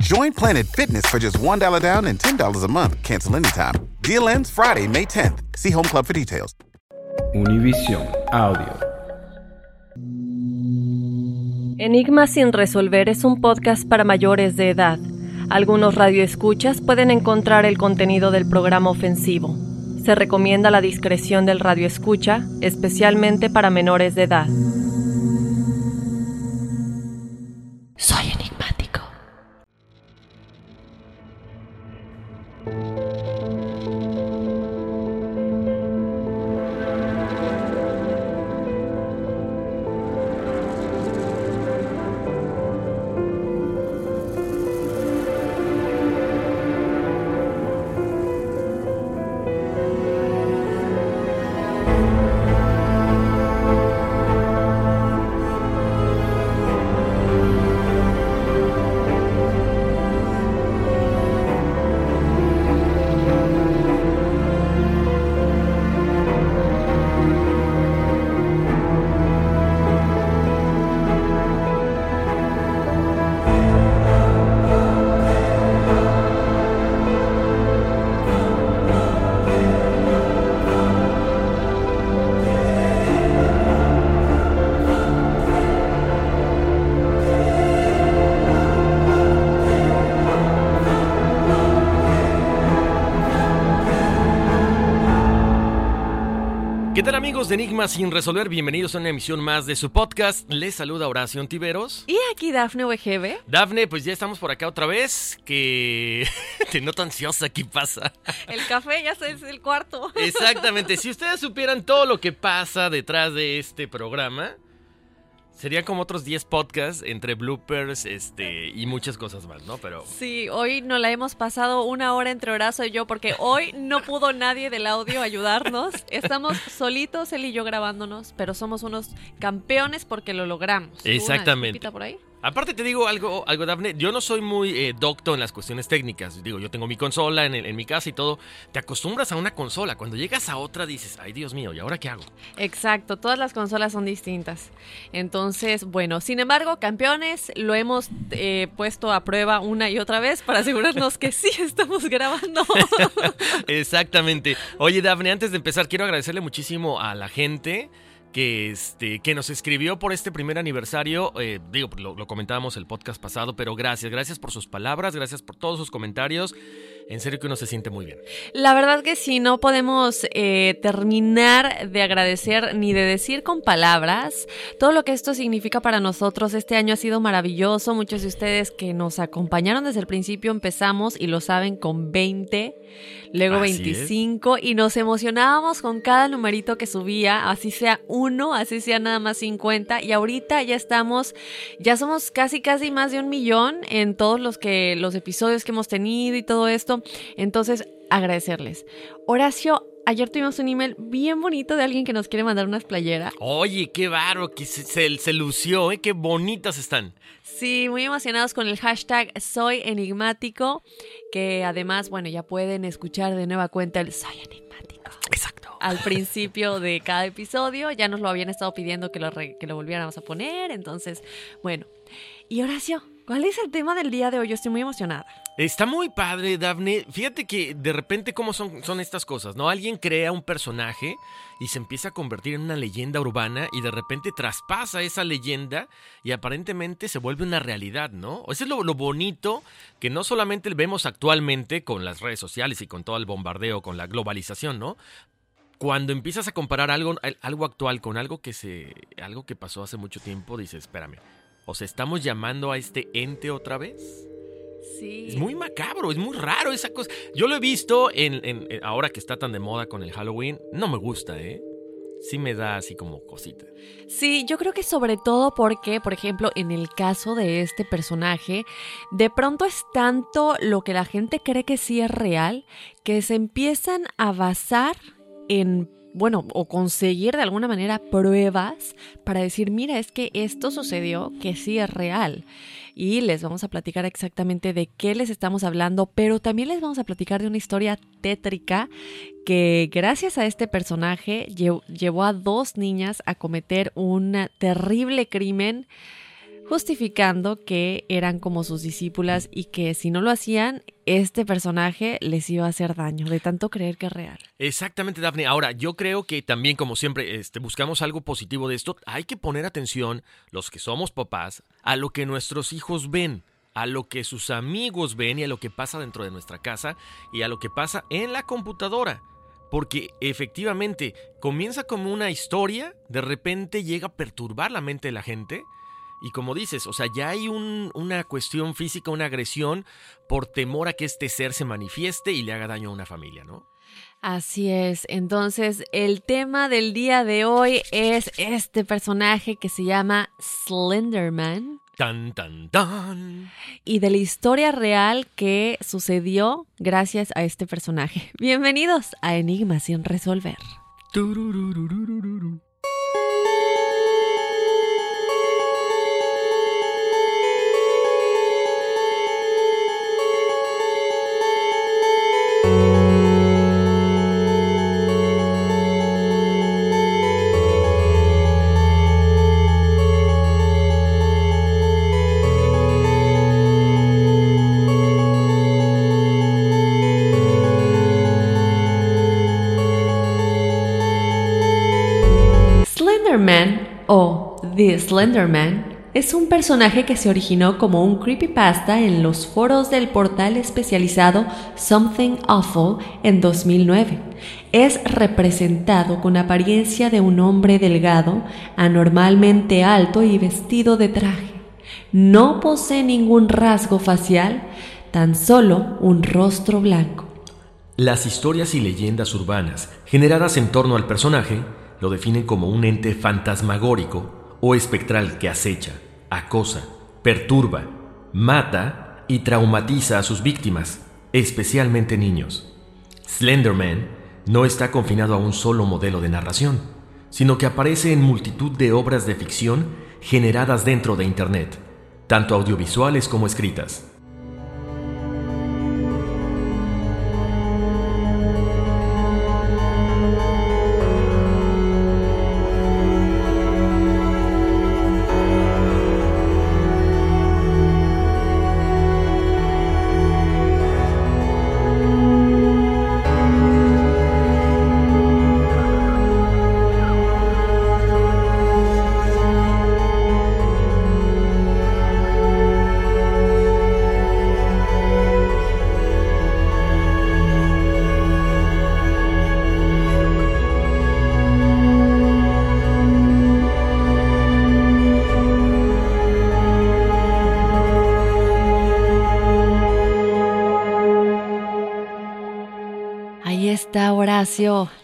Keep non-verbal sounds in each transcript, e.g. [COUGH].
Join Planet Fitness for just $1 down and $10 a month. Cancel anytime. Deal ends Friday, May 10th. See Home Club for details. Univision Audio. Enigma sin resolver es un podcast para mayores de edad. Algunos radioescuchas pueden encontrar el contenido del programa ofensivo. Se recomienda la discreción del radioescucha, especialmente para menores de edad. Tal amigos de Enigmas sin resolver? Bienvenidos a una emisión más de su podcast. Les saluda Horacio Antiveros. Y aquí Dafne WGB. Dafne, pues ya estamos por acá otra vez. Que [LAUGHS] te noto ansiosa, ¿qué pasa? El café ya es el cuarto. Exactamente. Si ustedes supieran todo lo que pasa detrás de este programa, sería como otros 10 podcasts entre bloopers este, y muchas cosas más, ¿no? Pero Sí, hoy nos la hemos pasado una hora entre Horacio y yo porque hoy no pudo nadie del audio ayudarnos. Estamos solitos él y yo grabándonos, pero somos unos campeones porque lo logramos. ¿Hubo una Exactamente. disculpita por ahí? Aparte te digo algo, algo Dafne, yo no soy muy eh, docto en las cuestiones técnicas. Digo, yo tengo mi consola en, el- en mi casa y todo. Te acostumbras a una consola. Cuando llegas a otra dices, ay Dios mío, ¿y ahora qué hago? Exacto, todas las consolas son distintas. Entonces, bueno, sin embargo, campeones, lo hemos eh, puesto a prueba una y otra vez para asegurarnos que sí estamos grabando. [LAUGHS] Exactamente. Oye, Dafne, antes de empezar, quiero agradecerle muchísimo a la gente que, este, que nos escribió por este primer aniversario. Eh, digo, lo, lo comentábamos el podcast pasado, pero gracias, gracias por sus palabras, gracias por todos sus comentarios. En serio que uno se siente muy bien. La verdad que sí, no podemos eh, terminar de agradecer ni de decir con palabras todo lo que esto significa para nosotros. Este año ha sido maravilloso. Muchos de ustedes que nos acompañaron desde el principio empezamos y lo saben con 20, luego Así es. 25 y nos emocionábamos con cada numerito que subía, así sea uno, así sea nada más 50 y ahorita ya estamos, ya somos casi casi más de un millón en todos los que los episodios que hemos tenido y todo esto. Entonces, agradecerles. Horacio, ayer tuvimos un email bien bonito de alguien que nos quiere mandar unas playeras. Oye, qué baro, que se, se, se lució, ¿eh? Qué bonitas están. Sí, muy emocionados con el hashtag Soy Enigmático, que además, bueno, ya pueden escuchar de nueva cuenta el Soy Enigmático. Exacto. Al [LAUGHS] principio de cada episodio, ya nos lo habían estado pidiendo que lo, re- que lo volviéramos a poner, entonces, bueno. Y Horacio, ¿cuál es el tema del día de hoy? Yo estoy muy emocionada. Está muy padre, Dafne. Fíjate que de repente cómo son, son estas cosas, ¿no? Alguien crea un personaje y se empieza a convertir en una leyenda urbana y de repente traspasa esa leyenda y aparentemente se vuelve una realidad, ¿no? Eso es lo, lo bonito que no solamente vemos actualmente con las redes sociales y con todo el bombardeo, con la globalización, ¿no? Cuando empiezas a comparar algo, algo actual con algo que se. algo que pasó hace mucho tiempo, dices, espérame. ¿O sea, estamos llamando a este ente otra vez? Sí. Es muy macabro, es muy raro esa cosa. Yo lo he visto en, en- en- ahora que está tan de moda con el Halloween. No me gusta, ¿eh? Sí me da así como cosita. Sí, yo creo que sobre todo porque, por ejemplo, en el caso de este personaje, de pronto es tanto lo que la gente cree que sí es real, que se empiezan a basar en, bueno, o conseguir de alguna manera pruebas para decir, mira, es que esto sucedió, que sí es real. Y les vamos a platicar exactamente de qué les estamos hablando, pero también les vamos a platicar de una historia tétrica que gracias a este personaje lle- llevó a dos niñas a cometer un terrible crimen justificando que eran como sus discípulas y que si no lo hacían, este personaje les iba a hacer daño, de tanto creer que es real. Exactamente, Daphne. Ahora, yo creo que también, como siempre, este, buscamos algo positivo de esto. Hay que poner atención, los que somos papás, a lo que nuestros hijos ven, a lo que sus amigos ven y a lo que pasa dentro de nuestra casa y a lo que pasa en la computadora. Porque efectivamente comienza como una historia, de repente llega a perturbar la mente de la gente. Y como dices, o sea, ya hay un- una cuestión física, una agresión por temor a que este ser se manifieste y le haga daño a una familia, ¿no? Así es, entonces el tema del día de hoy es este personaje que se llama Slenderman Tan, tan, tan. y de la historia real que sucedió gracias a este personaje. [LAUGHS] Bienvenidos a Enigmas sin resolver. Tururururururu. Slenderman o The Slenderman es un personaje que se originó como un creepypasta en los foros del portal especializado Something Awful en 2009. Es representado con apariencia de un hombre delgado, anormalmente alto y vestido de traje. No posee ningún rasgo facial, tan solo un rostro blanco. Las historias y leyendas urbanas generadas en torno al personaje lo definen como un ente fantasmagórico o espectral que acecha, acosa, perturba, mata y traumatiza a sus víctimas, especialmente niños. Slenderman no está confinado a un solo modelo de narración, sino que aparece en multitud de obras de ficción generadas dentro de Internet, tanto audiovisuales como escritas.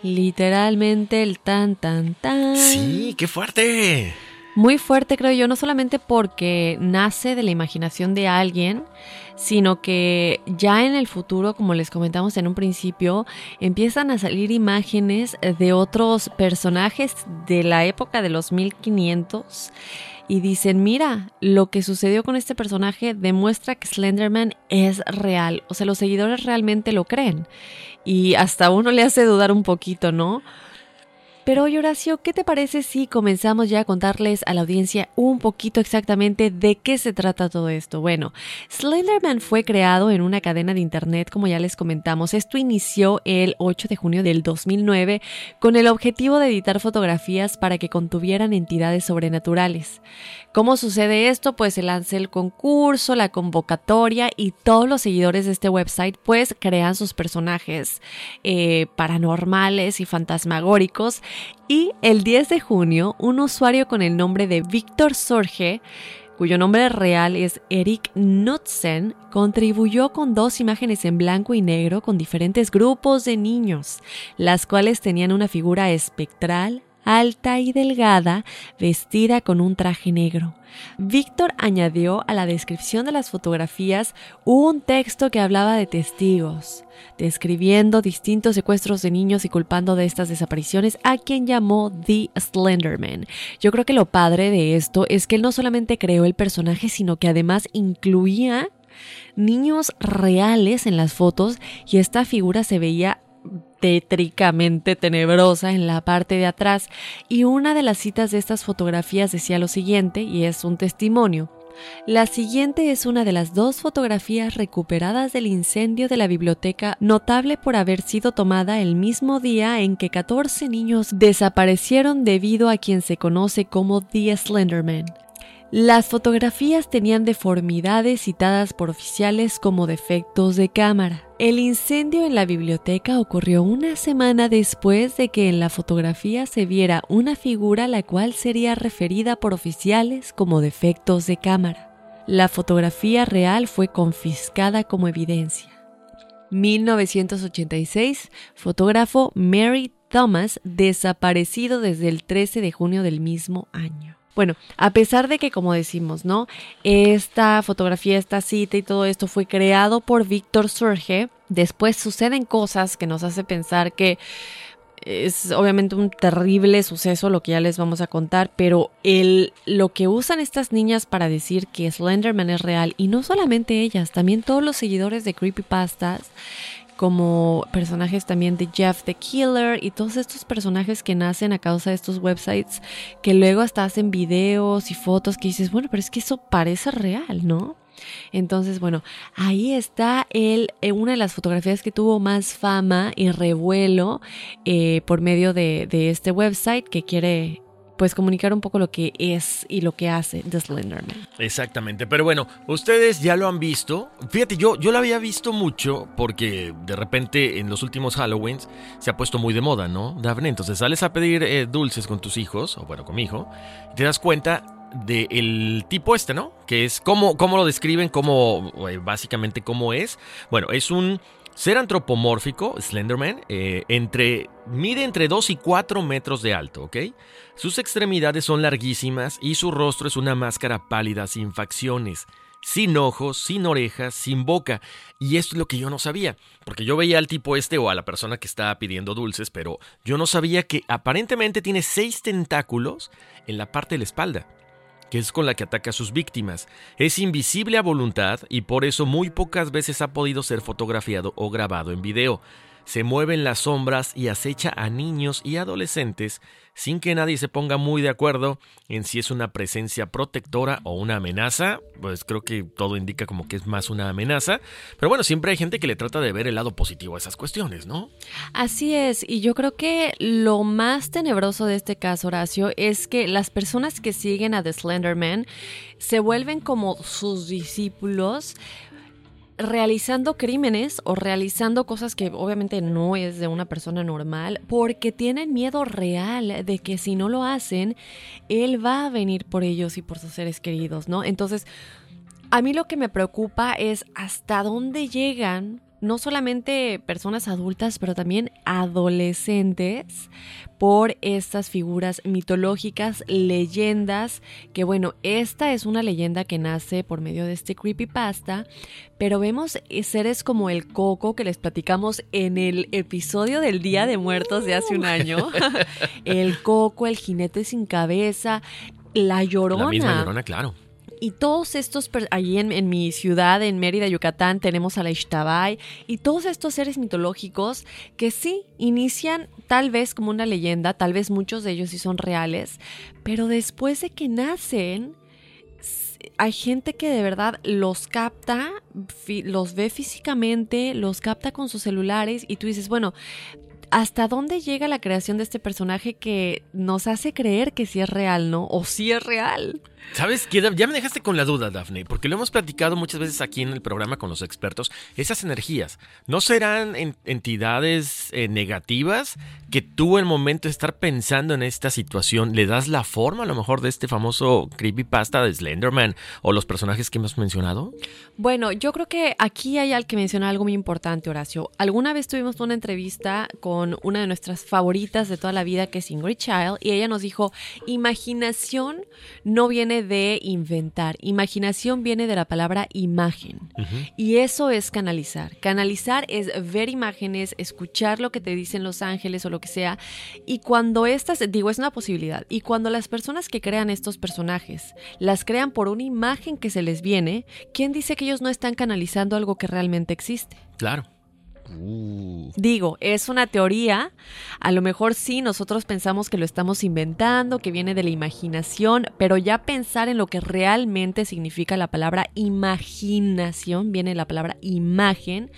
Literalmente el tan tan tan. Sí, qué fuerte. Muy fuerte, creo yo, no solamente porque nace de la imaginación de alguien, sino que ya en el futuro, como les comentamos en un principio, empiezan a salir imágenes de otros personajes de la época de los 1500 y dicen, mira, lo que sucedió con este personaje demuestra que Slenderman es real. O sea, los seguidores realmente lo creen. Y hasta uno le hace dudar un poquito, ¿no? Pero hoy, Horacio, ¿qué te parece si comenzamos ya a contarles a la audiencia un poquito exactamente de qué se trata todo esto? Bueno, Slenderman fue creado en una cadena de internet, como ya les comentamos. Esto inició el 8 de junio del 2009 con el objetivo de editar fotografías para que contuvieran entidades sobrenaturales. ¿Cómo sucede esto? Pues se lanza el concurso, la convocatoria y todos los seguidores de este website pues crean sus personajes eh, paranormales y fantasmagóricos. Y el 10 de junio, un usuario con el nombre de Víctor Sorge cuyo nombre real es Eric Knudsen, contribuyó con dos imágenes en blanco y negro con diferentes grupos de niños, las cuales tenían una figura espectral, alta y delgada, vestida con un traje negro. Víctor añadió a la descripción de las fotografías un texto que hablaba de testigos, describiendo distintos secuestros de niños y culpando de estas desapariciones a quien llamó The Slenderman. Yo creo que lo padre de esto es que él no solamente creó el personaje, sino que además incluía niños reales en las fotos y esta figura se veía tétricamente tenebrosa en la parte de atrás y una de las citas de estas fotografías decía lo siguiente y es un testimonio. La siguiente es una de las dos fotografías recuperadas del incendio de la biblioteca, notable por haber sido tomada el mismo día en que 14 niños desaparecieron debido a quien se conoce como The Slenderman. Las fotografías tenían deformidades citadas por oficiales como defectos de cámara. El incendio en la biblioteca ocurrió una semana después de que en la fotografía se viera una figura la cual sería referida por oficiales como defectos de cámara. La fotografía real fue confiscada como evidencia. 1986, fotógrafo Mary Thomas desaparecido desde el 13 de junio del mismo año. Bueno, a pesar de que, como decimos, ¿no? Esta fotografía, esta cita y todo esto fue creado por Víctor Surge, después suceden cosas que nos hace pensar que es obviamente un terrible suceso lo que ya les vamos a contar, pero el, lo que usan estas niñas para decir que Slenderman es real, y no solamente ellas, también todos los seguidores de Creepypastas, como personajes también de Jeff the Killer y todos estos personajes que nacen a causa de estos websites que luego hasta hacen videos y fotos que dices, bueno, pero es que eso parece real, ¿no? Entonces, bueno, ahí está él, eh, una de las fotografías que tuvo más fama y revuelo eh, por medio de este website que quiere pues comunicar un poco lo que es y lo que hace The Slenderman. Exactamente, pero bueno, ustedes ya lo han visto. Fíjate, yo, yo lo había visto mucho porque de repente en los últimos Halloweens se ha puesto muy de moda, ¿no, Daphne? Entonces sales a pedir eh, dulces con tus hijos, o bueno, con mi hijo, y te das cuenta del tipo este, ¿no? Que es cómo, cómo lo describen, cómo, eh, básicamente cómo es. Bueno, es un ser antropomórfico, Slenderman, eh, entre, mide entre 2 y 4 metros de alto, ¿ok? Sus extremidades son larguísimas y su rostro es una máscara pálida sin facciones, sin ojos, sin orejas, sin boca. Y esto es lo que yo no sabía, porque yo veía al tipo este o a la persona que estaba pidiendo dulces, pero yo no sabía que aparentemente tiene seis tentáculos en la parte de la espalda que es con la que ataca a sus víctimas. Es invisible a voluntad y por eso muy pocas veces ha podido ser fotografiado o grabado en video. Se mueve en las sombras y acecha a niños y adolescentes sin que nadie se ponga muy de acuerdo en si es una presencia protectora o una amenaza. Pues creo que todo indica como que es más una amenaza. Pero bueno, siempre hay gente que le trata de ver el lado positivo a esas cuestiones, ¿no? Así es, y yo creo que lo más tenebroso de este caso, Horacio, es que las personas que siguen a The Slenderman se vuelven como sus discípulos realizando crímenes o realizando cosas que obviamente no es de una persona normal porque tienen miedo real de que si no lo hacen, él va a venir por ellos y por sus seres queridos, ¿no? Entonces, a mí lo que me preocupa es hasta dónde llegan no solamente personas adultas, pero también adolescentes por estas figuras mitológicas, leyendas, que bueno, esta es una leyenda que nace por medio de este creepypasta, pero vemos seres como el coco que les platicamos en el episodio del Día de Muertos de hace un año, [LAUGHS] el coco, el jinete sin cabeza, la llorona. La misma llorona, claro. Y todos estos, allí en, mi ciudad, en Mérida, Yucatán, tenemos a la Ixtabay y todos estos seres mitológicos que sí inician tal vez como una leyenda, tal vez muchos de ellos sí son reales, pero después de que nacen, hay gente que de verdad los capta, los ve físicamente, los capta con sus celulares y tú dices, bueno, ¿hasta dónde llega la creación de este personaje que nos hace creer que sí es real, ¿no? O sí es real. ¿Sabes qué? Ya me dejaste con la duda, Daphne, porque lo hemos platicado muchas veces aquí en el programa con los expertos. Esas energías, ¿no serán entidades eh, negativas que tú, en el momento de estar pensando en esta situación, le das la forma a lo mejor de este famoso creepypasta de Slenderman o los personajes que hemos mencionado? Bueno, yo creo que aquí hay al que menciona algo muy importante, Horacio. Alguna vez tuvimos una entrevista con una de nuestras favoritas de toda la vida, que es Ingrid Child, y ella nos dijo: imaginación no viene de inventar, imaginación viene de la palabra imagen. Y eso es canalizar. Canalizar es ver imágenes, escuchar lo que te dicen los ángeles o lo que sea. Y cuando estas, digo, es una posibilidad. Y cuando las personas que crean estos personajes las crean por una imagen que se les viene, ¿quién dice que ellos no están canalizando algo que realmente existe? Claro. Uh. Digo, es una teoría. A lo mejor sí, nosotros pensamos que lo estamos inventando, que viene de la imaginación, pero ya pensar en lo que realmente significa la palabra imaginación, viene la palabra imagen,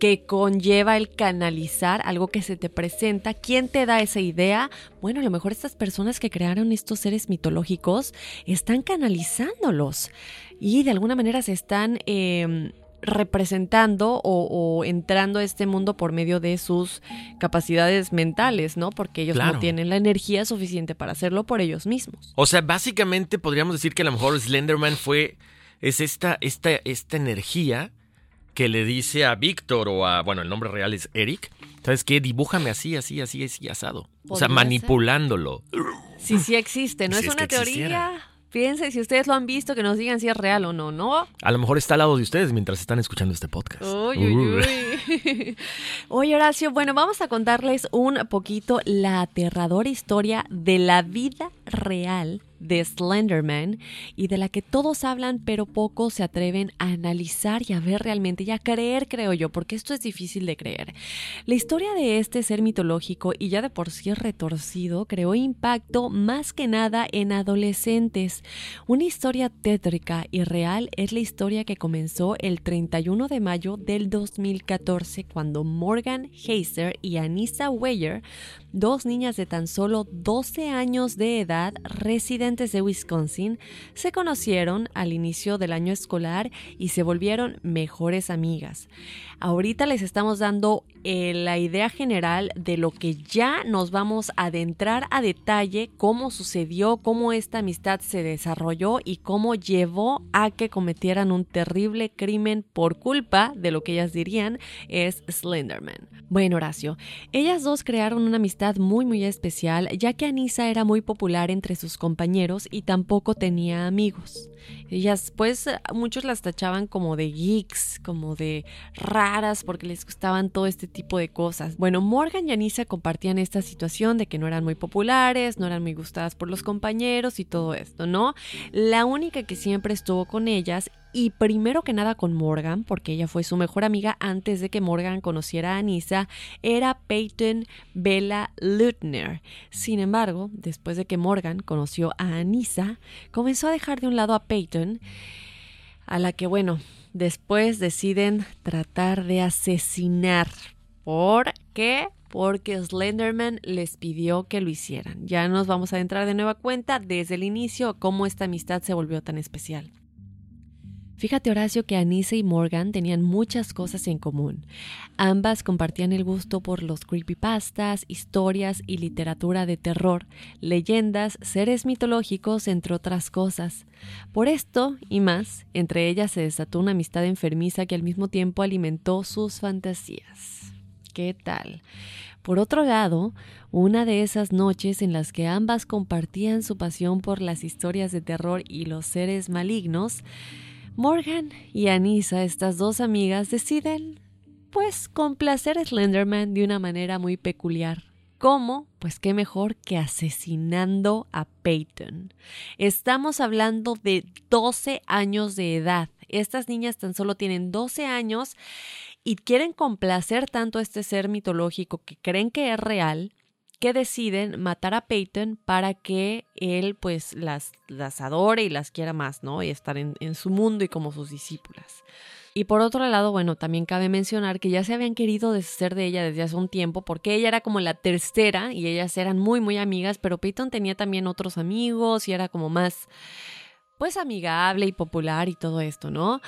que conlleva el canalizar algo que se te presenta. ¿Quién te da esa idea? Bueno, a lo mejor estas personas que crearon estos seres mitológicos están canalizándolos y de alguna manera se están... Em, representando o, entrando a este mundo por medio de sus capacidades mentales, ¿no? Porque ellos no tienen la energía suficiente para hacerlo por ellos mismos. O sea, básicamente podríamos decir que a lo mejor Slenderman fue, es esta, esta, esta energía que le dice a Víctor o a, bueno, el nombre real es Eric, ¿sabes qué? Dibújame así, así, así, así, asado. O sea, manipulándolo. Sí, sí existe, no es una teoría. Piensen si ustedes lo han visto, que nos digan si es real o no, ¿no? A lo mejor está al lado de ustedes mientras están escuchando este podcast. Uy, uy, uy. [LAUGHS] Oye, Horacio, bueno, vamos a contarles un poquito la aterradora historia de la vida real de Slenderman y de la que todos hablan pero pocos se atreven a analizar y a ver realmente y a creer, creo yo, porque esto es difícil de creer. La historia de este ser mitológico y ya de por sí retorcido creó impacto más que nada en adolescentes. Una historia tétrica y real es la historia que comenzó el 31 de mayo del 2014 cuando Morgan Heiser y Anissa Weyer, dos niñas de tan solo 12 años de edad, residentes de Wisconsin, se conocieron al inicio del año escolar y se volvieron mejores amigas. Ahorita les estamos dando eh, la idea general de lo que ya nos vamos a adentrar a detalle, cómo sucedió, cómo esta amistad se desarrolló y cómo llevó a que cometieran un terrible crimen por culpa de lo que ellas dirían es Slenderman. Bueno, Horacio, ellas dos crearon una amistad muy muy especial ya que Anissa era muy popular entre sus compañeros y tampoco tenía amigos. Ellas, pues, muchos las tachaban como de geeks, como de raras, porque les gustaban todo este tipo de cosas. Bueno, Morgan y Anissa compartían esta situación de que no eran muy populares, no eran muy gustadas por los compañeros y todo esto, ¿no? La única que siempre estuvo con ellas y primero que nada con Morgan, porque ella fue su mejor amiga antes de que Morgan conociera a Anissa, era Peyton Bella Lutner. Sin embargo, después de que Morgan conoció a Anissa, comenzó a dejar de un lado a Peyton, a la que, bueno, después deciden tratar de asesinar. ¿Por qué? Porque Slenderman les pidió que lo hicieran. Ya nos vamos a entrar de nueva cuenta desde el inicio cómo esta amistad se volvió tan especial. Fíjate Horacio que Anise y Morgan tenían muchas cosas en común. Ambas compartían el gusto por los creepypastas, historias y literatura de terror, leyendas, seres mitológicos, entre otras cosas. Por esto y más, entre ellas se desató una amistad enfermiza que al mismo tiempo alimentó sus fantasías. ¿Qué tal? Por otro lado, una de esas noches en las que ambas compartían su pasión por las historias de terror y los seres malignos, Morgan y Anissa, estas dos amigas, deciden, pues, complacer a Slenderman de una manera muy peculiar. ¿Cómo? Pues qué mejor que asesinando a Peyton. Estamos hablando de 12 años de edad. Estas niñas tan solo tienen 12 años y quieren complacer tanto a este ser mitológico que creen que es real que deciden matar a Peyton para que él pues las, las adore y las quiera más, ¿no? Y estar en, en su mundo y como sus discípulas. Y por otro lado, bueno, también cabe mencionar que ya se habían querido deshacer de ella desde hace un tiempo, porque ella era como la tercera y ellas eran muy, muy amigas, pero Peyton tenía también otros amigos y era como más, pues amigable y popular y todo esto, ¿no?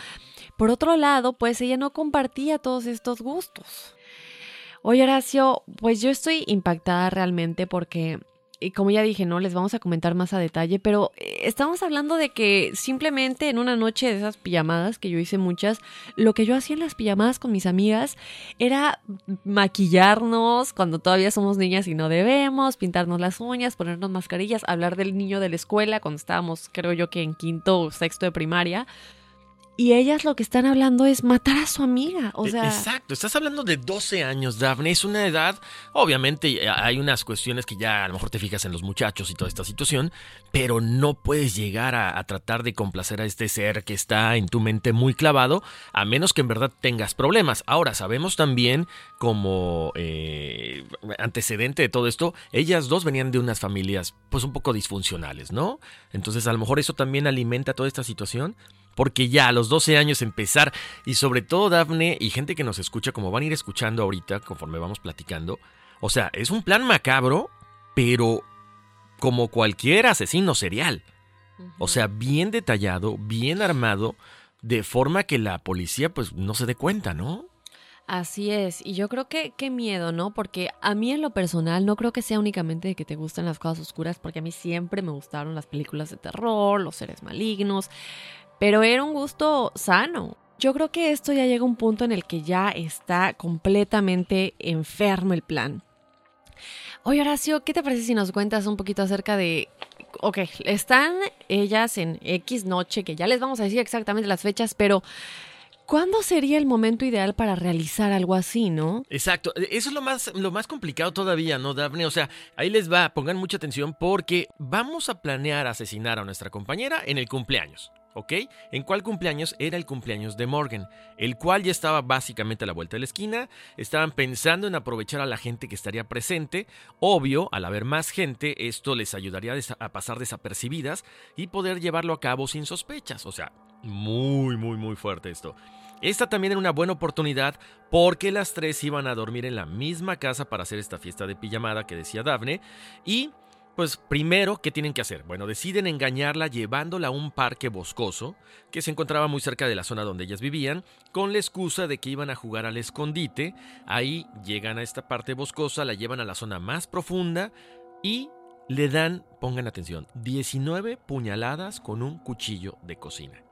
Por otro lado, pues ella no compartía todos estos gustos. Oye, Horacio, pues yo estoy impactada realmente porque, como ya dije, no les vamos a comentar más a detalle, pero eh, estamos hablando de que simplemente en una noche de esas pijamadas, que yo hice muchas, lo que yo hacía en las pijamadas con mis amigas era maquillarnos cuando todavía somos niñas y no debemos, pintarnos las uñas, ponernos mascarillas, hablar del niño de la escuela cuando estábamos, creo yo que en quinto o sexto de primaria. Y ellas lo que están hablando es matar a su amiga. O E- sea, Exacto, estás hablando de 12 años, Daphne. Es una edad, obviamente hay unas cuestiones que ya a lo mejor te fijas en los muchachos y toda esta situación, pero no puedes llegar a, a tratar de complacer a este ser que está en tu mente muy clavado, a menos que en verdad tengas problemas. Ahora, sabemos también como eh, antecedente de todo esto, ellas dos venían de unas familias pues un poco disfuncionales, ¿no? Entonces a lo mejor eso también alimenta toda esta situación. Porque ya a los 12 años empezar, y sobre todo Dafne y gente que nos escucha, como van a ir escuchando ahorita conforme vamos platicando, o sea, es un plan macabro, pero como cualquier asesino serial. O sea, bien detallado, bien armado, de forma que la policía pues no se dé cuenta, ¿no? Así es, y yo creo que qué miedo, ¿no? Porque a mí en lo personal no creo que sea únicamente de que te gusten las cosas oscuras, porque a mí siempre me gustaron las películas de terror, los seres malignos, pero era un gusto sano. Yo creo que esto ya llega a un punto en el que ya está completamente enfermo el plan. Oye, Horacio, ¿qué te parece si nos cuentas un poquito acerca de... Ok, están ellas en X noche, que ya les vamos a decir exactamente las fechas, pero ¿cuándo sería el momento ideal para realizar algo así, no? Exacto, eso es lo más, lo más complicado todavía, ¿no, Daphne? O sea, ahí les va, pongan mucha atención porque vamos a planear asesinar a nuestra compañera en el cumpleaños. ¿Ok? ¿En cuál cumpleaños? Era el cumpleaños de Morgan, el cual ya estaba básicamente a la vuelta de la esquina. Estaban pensando en aprovechar a la gente que estaría presente. Obvio, al haber más gente, esto les ayudaría a pasar desapercibidas y poder llevarlo a cabo sin sospechas. O sea, muy, muy, muy fuerte esto. Esta también era una buena oportunidad porque las tres iban a dormir en la misma casa para hacer esta fiesta de pijamada que decía Daphne. Y, pues, primero, ¿qué tienen que hacer? Bueno, deciden engañarla llevándola a un parque boscoso que se encontraba muy cerca de la zona donde ellas vivían, con la excusa de que iban a jugar al escondite. Ahí llegan a esta parte boscosa, la llevan a la zona más profunda y le dan, pongan atención, 19 puñaladas con un cuchillo de cocina.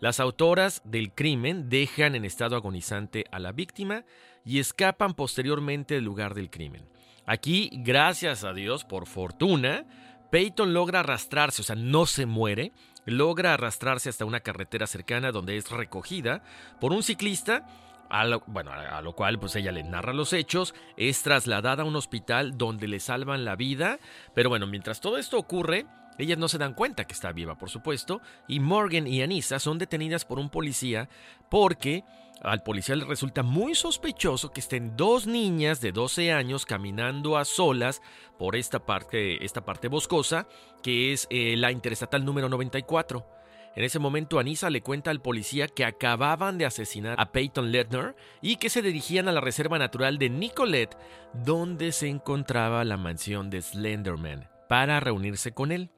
Las autoras del crimen dejan en estado agonizante a la víctima y escapan posteriormente del lugar del crimen. Aquí, gracias a Dios, por fortuna, Peyton logra arrastrarse, o sea, no se muere, logra arrastrarse hasta una carretera cercana donde es recogida por un ciclista, a lo, bueno, a lo cual pues ella le narra los hechos, es trasladada a un hospital donde le salvan la vida, pero bueno, mientras todo esto ocurre, ellas no se dan cuenta que está viva, por supuesto, y Morgan y Anissa son detenidas por un policía porque al policía le resulta muy sospechoso que estén dos niñas de 12 años caminando a solas por esta parte, esta parte boscosa, que es eh, la interestatal número 94. En ese momento Anissa le cuenta al policía que acababan de asesinar a Peyton Ledner y que se dirigían a la reserva natural de Nicolette, donde se encontraba la mansión de Slenderman, para reunirse con él.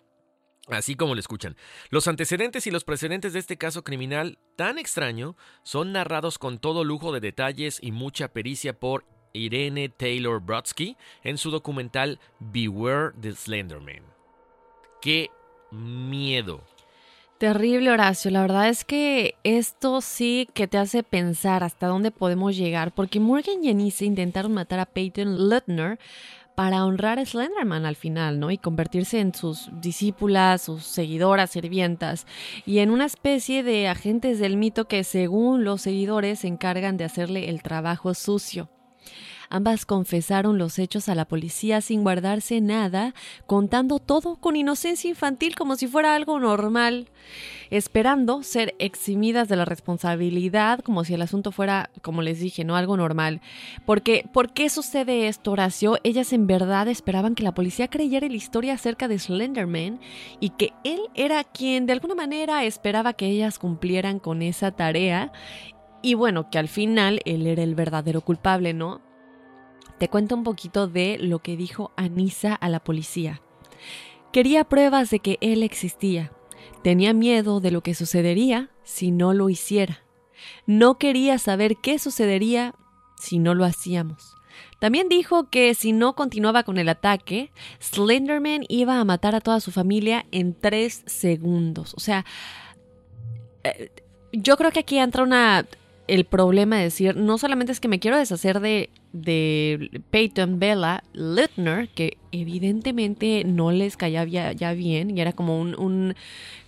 Así como lo escuchan. Los antecedentes y los precedentes de este caso criminal tan extraño son narrados con todo lujo de detalles y mucha pericia por Irene Taylor Brodsky en su documental Beware the Slenderman. ¡Qué miedo! Terrible, Horacio. La verdad es que esto sí que te hace pensar hasta dónde podemos llegar, porque Morgan y Anise intentaron matar a Peyton Lutner para honrar a Slenderman al final, ¿no? Y convertirse en sus discípulas, sus seguidoras, sirvientas, y en una especie de agentes del mito que según los seguidores se encargan de hacerle el trabajo sucio. Ambas confesaron los hechos a la policía sin guardarse nada, contando todo con inocencia infantil como si fuera algo normal, esperando ser eximidas de la responsabilidad como si el asunto fuera, como les dije, no algo normal. Porque, ¿por qué sucede esto, Horacio? Ellas en verdad esperaban que la policía creyera la historia acerca de Slenderman y que él era quien de alguna manera esperaba que ellas cumplieran con esa tarea y bueno, que al final él era el verdadero culpable, ¿no? Te cuento un poquito de lo que dijo Anisa a la policía. Quería pruebas de que él existía. Tenía miedo de lo que sucedería si no lo hiciera. No quería saber qué sucedería si no lo hacíamos. También dijo que si no continuaba con el ataque, Slenderman iba a matar a toda su familia en tres segundos. O sea, eh, yo creo que aquí entra una el problema de decir, no solamente es que me quiero deshacer de, de Peyton Bella Littner, que evidentemente no les caía ya, bien, y era como un, un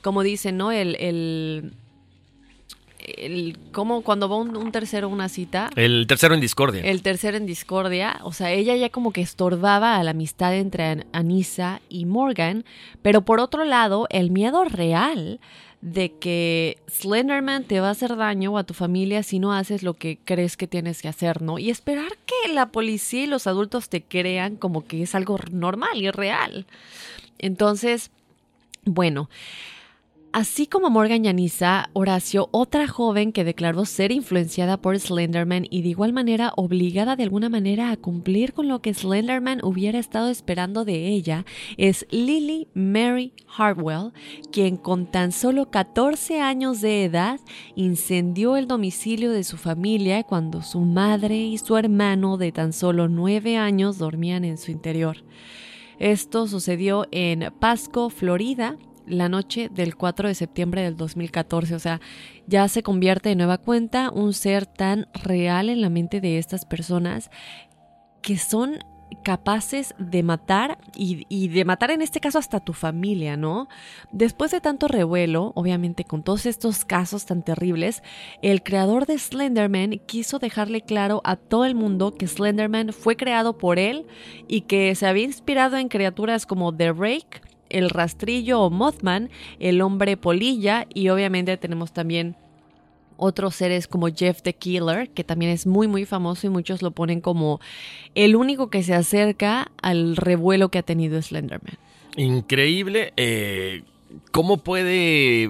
como dicen, ¿no? El, el, el como cuando va un, tercero a una cita. El tercero en discordia. El tercero en discordia. O sea, ella ya como que estorbaba a la amistad entre Anissa y Morgan. Pero por otro lado, el miedo real de que Slenderman te va a hacer daño a tu familia si no haces lo que crees que tienes que hacer, ¿no? Y esperar que la policía y los adultos te crean como que es algo normal y real. Entonces, bueno, Así como Morgan Yanisa, Horacio, otra joven que declaró ser influenciada por Slenderman y de igual manera obligada de alguna manera a cumplir con lo que Slenderman hubiera estado esperando de ella, es Lily Mary Hartwell, quien con tan solo 14 años de edad incendió el domicilio de su familia cuando su madre y su hermano de tan solo 9 años dormían en su interior. Esto sucedió en Pasco, Florida, la noche del 4 de septiembre del 2014. O sea, ya se convierte de nueva cuenta un ser tan real en la mente de estas personas que son capaces de matar y, de matar en este caso hasta tu familia, ¿no? Después de tanto revuelo, obviamente con todos estos casos tan terribles, el creador de Slenderman quiso dejarle claro a todo el mundo que Slenderman fue creado por él y que se había inspirado en criaturas como The Rake, el rastrillo o Mothman, el hombre polilla y obviamente tenemos también otros seres como Jeff the Killer, que también es muy muy famoso y muchos lo ponen como el único que se acerca al revuelo que ha tenido Slenderman. Increíble. Eh, ¿Cómo puede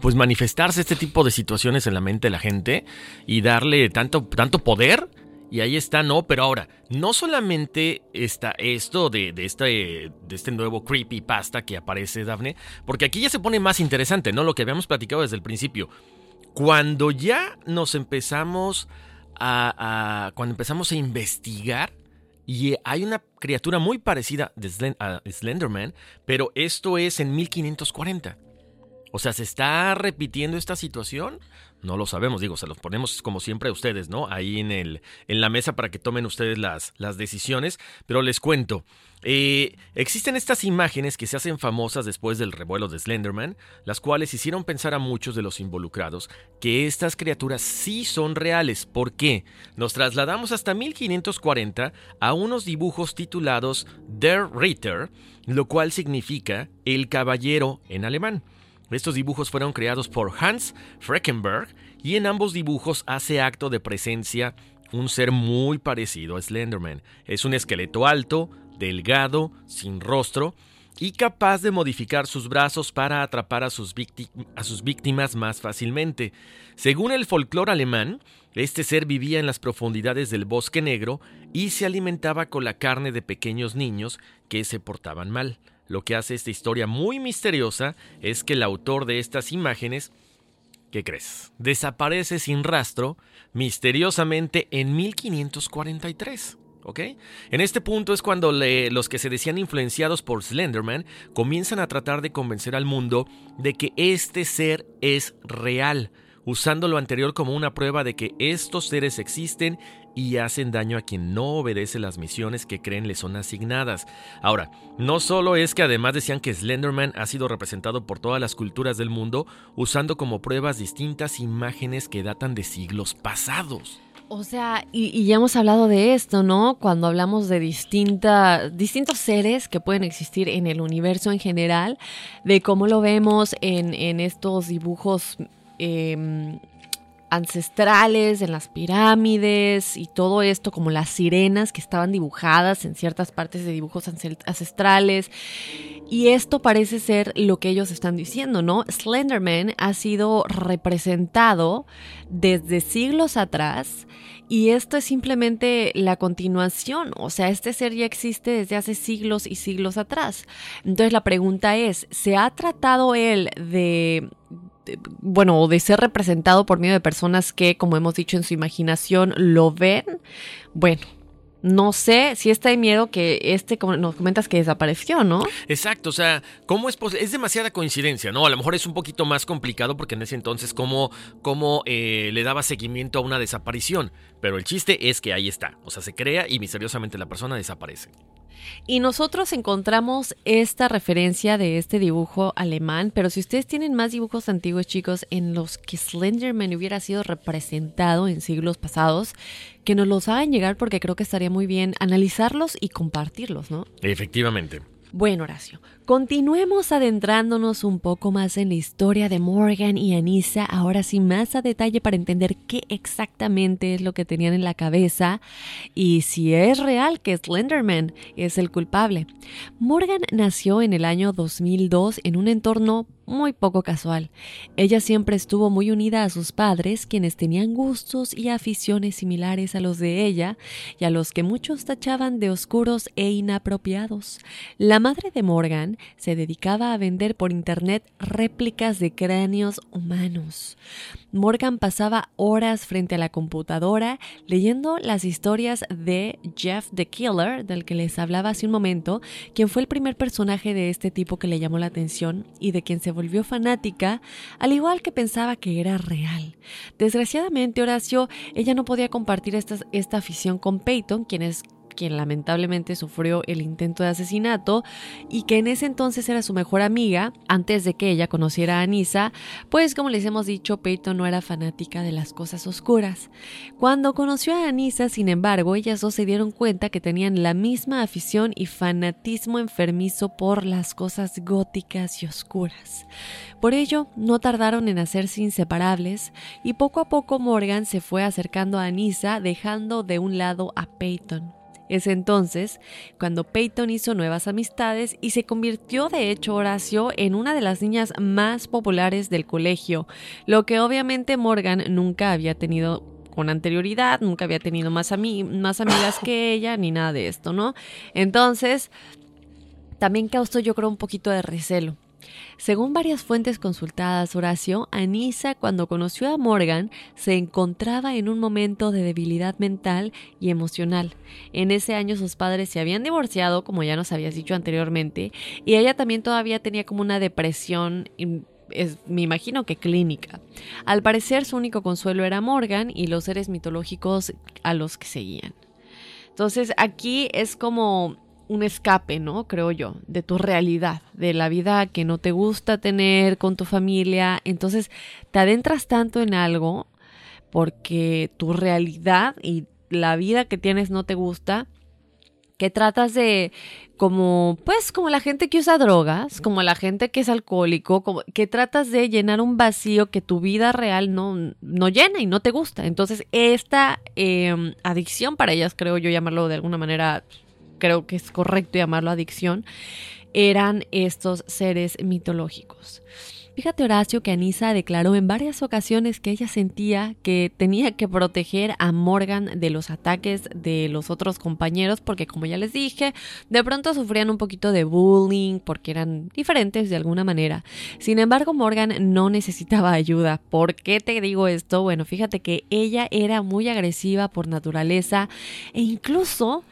pues manifestarse este tipo de situaciones en la mente de la gente y darle tanto, tanto poder y ahí está, no, pero ahora, no solamente está esto de, este, de este nuevo creepypasta que aparece, Daphne, porque aquí ya se pone más interesante, ¿no? Lo que habíamos platicado desde el principio. Cuando ya nos empezamos a, cuando empezamos a investigar, y hay una criatura muy parecida a Slenderman, pero esto es en 1540. O sea, ¿se está repitiendo esta situación? No lo sabemos, digo, se los ponemos como siempre a ustedes, ¿no? Ahí en, el, en la mesa para que tomen ustedes las, las decisiones. Pero les cuento, eh, existen estas imágenes que se hacen famosas después del revuelo de Slenderman, las cuales hicieron pensar a muchos de los involucrados que estas criaturas sí son reales. ¿Por qué? Nos trasladamos hasta 1540 a unos dibujos titulados Der Ritter, lo cual significa el caballero en alemán. Estos dibujos fueron creados por Hans Freckenberg y en ambos dibujos hace acto de presencia un ser muy parecido a Slenderman. Es un esqueleto alto, delgado, sin rostro y capaz de modificar sus brazos para atrapar a sus, víctimas más fácilmente. Según el folclore alemán, este ser vivía en las profundidades del bosque negro y se alimentaba con la carne de pequeños niños que se portaban mal. Lo que hace esta historia muy misteriosa es que el autor de estas imágenes, ¿qué crees? Desaparece sin rastro misteriosamente en 1543. ¿ok? En este punto es cuando los que se decían influenciados por Slenderman comienzan a tratar de convencer al mundo de que este ser es real, usando lo anterior como una prueba de que estos seres existen y hacen daño a quien no obedece las misiones que creen le son asignadas. Ahora, no solo es que además decían que Slenderman ha sido representado por todas las culturas del mundo, usando como pruebas distintas imágenes que datan de siglos pasados. O sea, y, ya hemos hablado de esto, ¿no? Cuando hablamos de distinta, distintos seres que pueden existir en el universo en general, de cómo lo vemos en, en estos dibujos em, ancestrales, en las pirámides y todo esto, como las sirenas que estaban dibujadas en ciertas partes de dibujos ancestrales. Y esto parece ser lo que ellos están diciendo, ¿no? Slenderman ha sido representado desde siglos atrás y esto es simplemente la continuación, o sea, este ser ya existe desde hace siglos y siglos atrás. Entonces la pregunta es, ¿se ha tratado él de, bueno, de ser representado por medio de personas que, como hemos dicho en su imaginación, lo ven, bueno, no sé si está de miedo que este, como nos comentas, que desapareció, ¿no? Exacto, o sea, ¿cómo es posible? Es demasiada coincidencia, ¿no? A lo mejor es un poquito más complicado porque en ese entonces, ¿cómo, cómo eh, le daba seguimiento a una desaparición? Pero el chiste es que ahí está, o sea, se crea y misteriosamente la persona desaparece. Y nosotros encontramos esta referencia de este dibujo alemán, pero si ustedes tienen más dibujos antiguos, chicos, en los que Slenderman hubiera sido representado en siglos pasados, que nos los hagan llegar porque creo que estaría muy bien analizarlos y compartirlos, ¿no? Efectivamente. Bueno, Horacio, continuemos adentrándonos un poco más en la historia de Morgan y Anissa, ahora sí más a detalle para entender qué exactamente es lo que tenían en la cabeza y si es real que Slenderman es el culpable. Morgan nació en el año 2002 en un entorno muy poco casual. Ella siempre estuvo muy unida a sus padres, quienes tenían gustos y aficiones similares a los de ella y a los que muchos tachaban de oscuros e inapropiados. La madre de Morgan se dedicaba a vender por internet réplicas de cráneos humanos. Morgan pasaba horas frente a la computadora leyendo las historias de Jeff the Killer, del que les hablaba hace un momento, quien fue el primer personaje de este tipo que le llamó la atención y de quien se volvió fanática, al igual que pensaba que era real. Desgraciadamente, Horacio, ella no podía compartir esta, esta afición con Peyton, quien es quien lamentablemente sufrió el intento de asesinato y que en ese entonces era su mejor amiga, antes de que ella conociera a Anissa, pues como les hemos dicho, Peyton no era fanática de las cosas oscuras. Cuando conoció a Anissa, sin embargo, ellas dos se dieron cuenta que tenían la misma afición y fanatismo enfermizo por las cosas góticas y oscuras. Por ello, no tardaron en hacerse inseparables y poco a poco Morgan se fue acercando a Anissa dejando de un lado a Peyton. Es entonces cuando Peyton hizo nuevas amistades y se convirtió de hecho Horacio en una de las niñas más populares del colegio, lo que obviamente Morgan nunca había tenido con anterioridad, nunca había tenido más, más amigas que [COUGHS] ella, ni nada de esto, ¿no? Entonces, también causó yo creo un poquito de recelo. Según varias fuentes consultadas, Horacio, Anissa cuando conoció a Morgan se encontraba en un momento de debilidad mental y emocional. En ese año sus padres se habían divorciado, como ya nos habías dicho anteriormente, y ella también todavía tenía como una depresión me imagino que clínica. Al parecer su único consuelo era Morgan y los seres mitológicos a los que seguían. Entonces aquí es como un escape, ¿no? Creo yo, de tu realidad, de la vida que no te gusta tener con tu familia. Entonces te adentras tanto en algo porque tu realidad y la vida que tienes no te gusta, que tratas de como pues como la gente que usa drogas, como la gente que es alcohólico, como que tratas de llenar un vacío que tu vida real no, no llena y no te gusta. Entonces esta em, adicción para ellas creo yo llamarlo de alguna manera creo que es correcto llamarlo adicción, eran estos seres mitológicos. Fíjate Horacio que Anisa declaró en varias ocasiones que ella sentía que tenía que proteger a Morgan de los ataques de los otros compañeros porque como ya les dije, de pronto sufrían un poquito de bullying porque eran diferentes de alguna manera. Sin embargo, Morgan no necesitaba ayuda. ¿Por qué te digo esto? Bueno, fíjate que ella era muy agresiva por naturaleza e incluso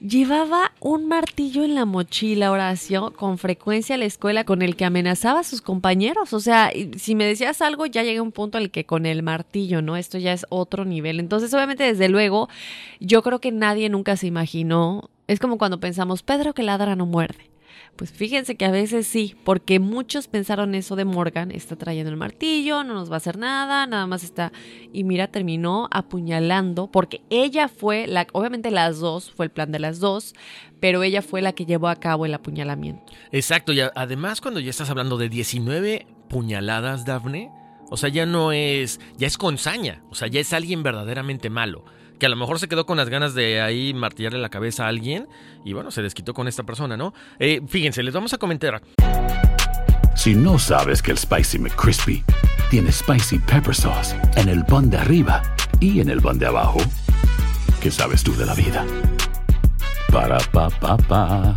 Llevaba un martillo en la mochila, Horacio, con frecuencia a la escuela con el que amenazaba a sus compañeros. O sea, si me decías algo, ya llegué a un punto en el que con el martillo, ¿no? Esto ya es otro nivel. Entonces, obviamente, desde luego, yo creo que nadie nunca se imaginó. Es como cuando pensamos, Pedro que ladra no muerde. Pues fíjense que a veces sí, porque muchos pensaron eso de Morgan, está trayendo el martillo, no nos va a hacer nada, nada más está... Y mira, terminó apuñalando, porque ella fue la... Obviamente las dos, fue el plan de las dos, pero ella fue la que llevó a cabo el apuñalamiento. Exacto, y además cuando ya estás hablando de 19 puñaladas, Dafne, o sea, ya no es... ya es con saña, o sea, ya es alguien verdaderamente malo que a lo mejor se quedó con las ganas de ahí martillarle la cabeza a alguien y bueno, se desquitó con esta persona, ¿no? Eh, fíjense, les vamos a comentar. Si no sabes que el Spicy McCrispy tiene Spicy Pepper Sauce en el pan de arriba y en el pan de abajo, ¿qué sabes tú de la vida? Para, pa, pa, pa.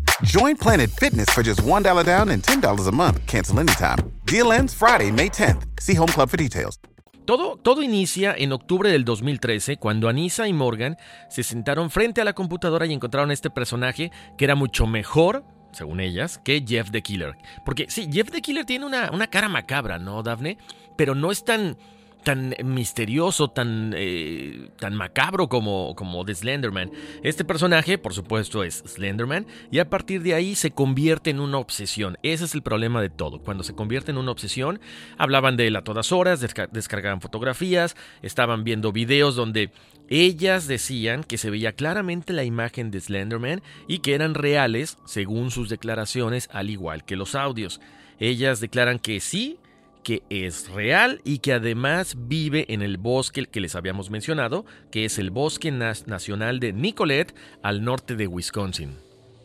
Join Planet Fitness for just $1 down and $10 a month. Cancel anytime. Deal ends Friday, May 10th. See Home Club for details. Todo, todo inicia en octubre del 2013 cuando Anissa y Morgan se sentaron frente a la computadora y encontraron este personaje que era mucho mejor, según ellas, que Jeff the Killer. Porque sí, Jeff the Killer tiene una, una cara macabra, ¿no, Daphne? Pero no es tan tan misterioso, tan, eh, tan macabro como, como The Slenderman. Este personaje, por supuesto, es Slenderman y a partir de ahí se convierte en una obsesión. Ese es el problema de todo. Cuando se convierte en una obsesión, hablaban de él a todas horas, descargaban fotografías, estaban viendo videos donde ellas decían que se veía claramente la imagen de Slenderman y que eran reales según sus declaraciones, al igual que los audios. Ellas declaran que sí, que es real y que además vive en el bosque que les habíamos mencionado, que es el Bosque Nacional de Nicollet, al norte de Wisconsin.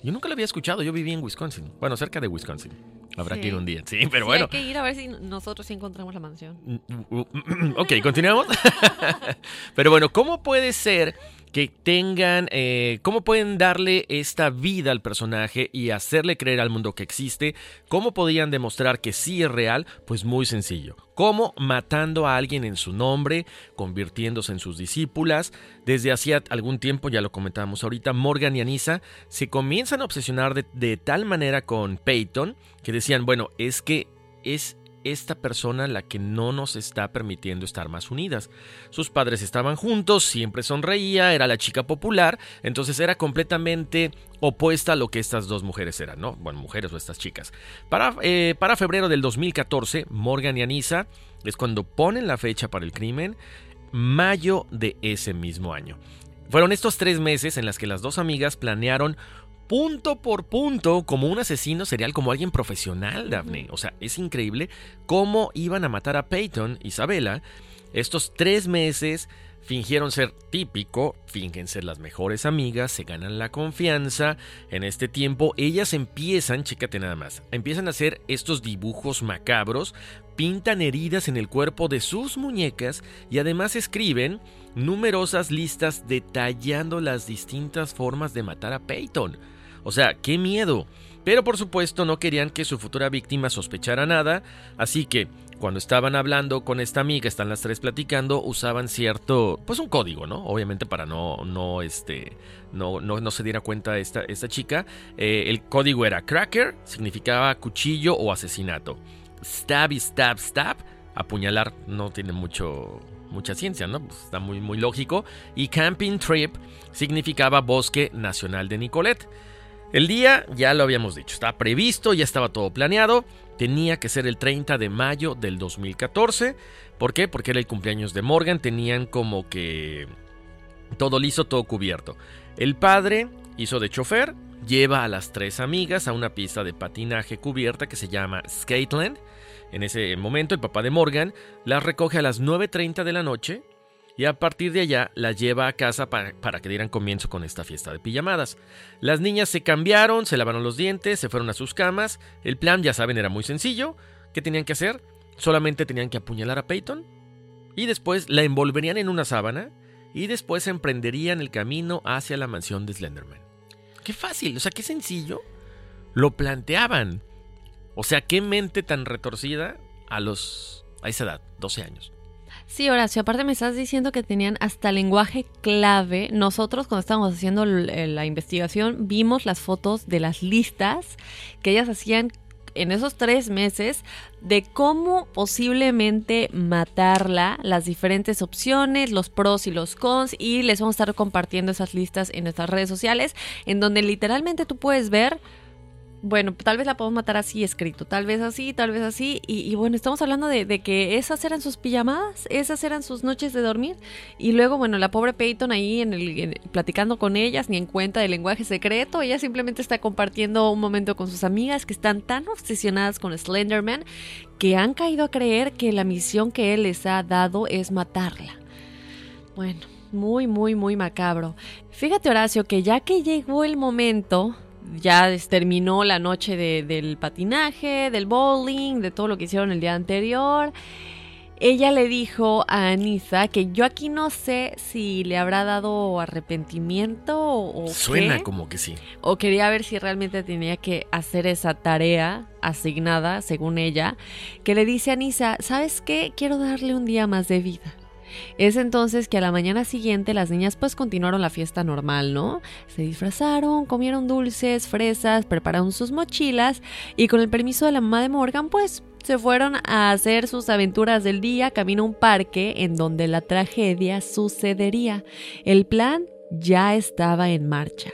Yo nunca lo había escuchado, yo viví en Wisconsin, bueno, cerca de Wisconsin. Habrá que ir un día, sí, pero bueno. Hay que ir a ver si nosotros encontramos la mansión. ok, continuamos. [LAUGHS] pero bueno, ¿cómo puede ser que tengan, eh, cómo pueden darle esta vida al personaje y hacerle creer al mundo que existe, cómo podían demostrar que sí es real, pues muy sencillo. ¿Cómo? Matando a alguien en su nombre, convirtiéndose en sus discípulas. Desde hacía algún tiempo, ya lo comentábamos ahorita, Morgan y Anissa se comienzan a obsesionar de, de tal manera con Peyton que decían, bueno, es que es esta persona la que no nos está permitiendo estar más unidas. Sus padres estaban juntos, siempre sonreía, era la chica popular, entonces era completamente opuesta a lo que estas dos mujeres eran, ¿no? Bueno, mujeres o estas chicas. Para, eh, para febrero del 2014, Morgan y Anissa es cuando ponen la fecha para el crimen, mayo de ese mismo año. Fueron estos tres meses en las que las dos amigas planearon punto por punto como un asesino serial, como alguien profesional, Daphne. O sea, es increíble cómo iban a matar a Peyton, Isabela, estos tres meses fingieron ser típico, fingen ser las mejores amigas, se ganan la confianza. En este tiempo ellas empiezan, chécate nada más, empiezan a hacer estos dibujos macabros, pintan heridas en el cuerpo de sus muñecas y además escriben numerosas listas detallando las distintas formas de matar a Peyton. O sea, qué miedo. Pero por supuesto no querían que su futura víctima sospechara nada, así que cuando estaban hablando con esta amiga, están las tres platicando, usaban cierto, pues un código, ¿no? Obviamente para no, no, este, no, no, se diera cuenta esta, esta chica. Eh, el código era cracker, significaba cuchillo o asesinato. Stab y stab, stab, apuñalar no tiene mucho, mucha ciencia, ¿no? Pues está muy, muy lógico. Y camping trip significaba bosque nacional de Nicolet. El día ya lo habíamos dicho, estaba previsto, ya estaba todo planeado. Tenía que ser el 30 de mayo del 2014. ¿Por qué? Porque era el cumpleaños de Morgan. Tenían como que todo listo, todo cubierto. El padre hizo de chofer, lleva a las tres amigas a una pista de patinaje cubierta que se llama Skateland. En ese momento el papá de Morgan las recoge a las 9.30 de la noche y a partir de allá las lleva a casa para, para, que dieran comienzo con esta fiesta de pijamadas. Las niñas se cambiaron, se lavaron los dientes, se fueron a sus camas. El plan, ya saben, era muy sencillo. ¿Qué tenían que hacer? Solamente tenían que apuñalar a Peyton y después la envolverían en una sábana y después emprenderían el camino hacia la mansión de Slenderman. Qué fácil, o sea, qué sencillo. Lo planteaban. O sea, qué mente tan retorcida a los a esa edad, 12 años. Sí, Horacio, aparte me estás diciendo que tenían hasta lenguaje clave. Nosotros cuando estábamos haciendo la investigación vimos las fotos de las listas que ellas hacían en esos tres meses de cómo posiblemente matarla, las diferentes opciones, los pros y los cons, y les vamos a estar compartiendo esas listas en nuestras redes sociales, en donde literalmente tú puedes ver bueno, tal vez la podemos matar así escrito, tal vez así, tal vez así. Y, bueno, estamos hablando de, que esas eran sus pijamadas, esas eran sus noches de dormir. Y luego, bueno, la pobre Peyton ahí en el, platicando con ellas, ni en cuenta del lenguaje secreto. Ella simplemente está compartiendo un momento con sus amigas que están tan obsesionadas con Slenderman que han caído a creer que la misión que él les ha dado es matarla. Bueno, muy, muy, muy macabro. Fíjate, Horacio, que ya que llegó el momento ya terminó la noche del patinaje, del bowling, de todo lo que hicieron el día anterior. Ella le dijo a Anissa que yo aquí no sé si le habrá dado arrepentimiento o, Suena como que sí. O quería ver si realmente tenía que hacer esa tarea asignada, según ella, que le dice a Anissa, ¿sabes qué? Quiero darle un día más de vida. Es entonces que a la mañana siguiente las niñas pues continuaron la fiesta normal, ¿no? Se disfrazaron, comieron dulces, fresas, prepararon sus mochilas y con el permiso de la mamá de Morgan pues se fueron a hacer sus aventuras del día camino a un parque en donde la tragedia sucedería. El plan ya estaba en marcha.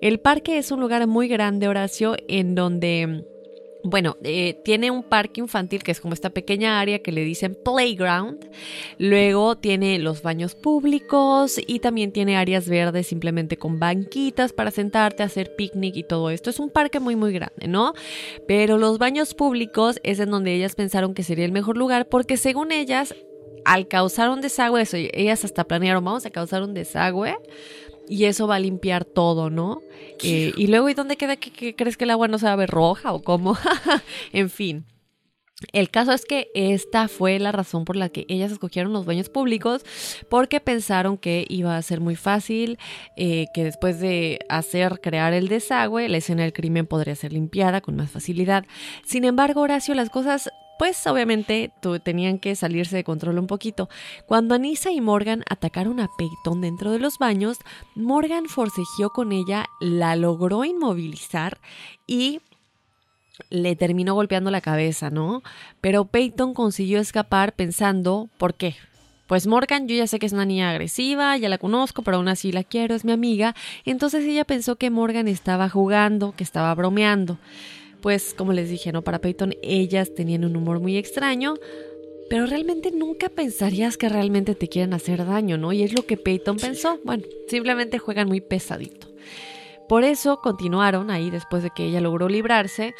El parque es un lugar muy grande, Horacio, en donde bueno, eh, tiene un parque infantil que es como esta pequeña área que le dicen playground. Luego tiene los baños públicos y también tiene áreas verdes simplemente con banquitas para sentarte, hacer picnic y todo esto. Es un parque muy muy grande, ¿no? Pero los baños públicos es en donde ellas pensaron que sería el mejor lugar porque según ellas, al causar un desagüe, eso, ellas hasta planearon, vamos a causar un desagüe y eso va a limpiar todo, ¿no? Eh, y luego, ¿y dónde queda que, crees que el agua no se va a ver roja o cómo? [LAUGHS] en fin. El caso es que esta fue la razón por la que ellas escogieron los baños públicos, porque pensaron que iba a ser muy fácil, eh, que después de hacer crear el desagüe, la escena del crimen podría ser limpiada con más facilidad. Sin embargo, Horacio, las cosas pues obviamente tenían que salirse de control un poquito. Cuando Anissa y Morgan atacaron a Peyton dentro de los baños, Morgan forcejeó con ella, la logró inmovilizar y le terminó golpeando la cabeza, ¿no? Pero Peyton consiguió escapar pensando, ¿por qué? Pues Morgan, yo ya sé que es una niña agresiva, ya la conozco, pero aún así la quiero, es mi amiga. Entonces ella pensó que Morgan estaba jugando, que estaba bromeando pues como les dije, ¿no? Para Peyton ellas tenían un humor muy extraño, pero realmente nunca pensarías que realmente te quieren hacer daño, ¿no? Y es lo que Peyton pensó. Bueno, simplemente juegan muy pesadito. Por eso continuaron ahí después de que ella logró librarse,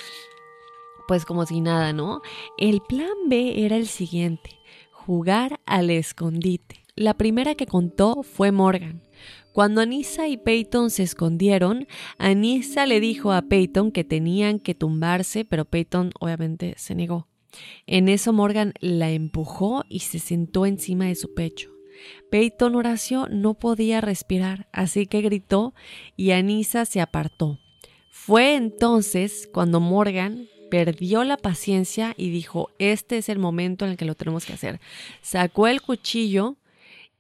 pues como si nada, ¿no? El plan B era el siguiente, jugar al escondite. La primera que contó fue Morgan. Cuando Anissa y Peyton se escondieron, Anissa le dijo a Peyton que tenían que tumbarse, pero Peyton obviamente se negó. En eso Morgan la empujó y se sentó encima de su pecho. Peyton Horacio no podía respirar, así que gritó y Anissa se apartó. Fue entonces cuando Morgan perdió la paciencia y dijo, este es el momento en el que lo tenemos que hacer. Sacó el cuchillo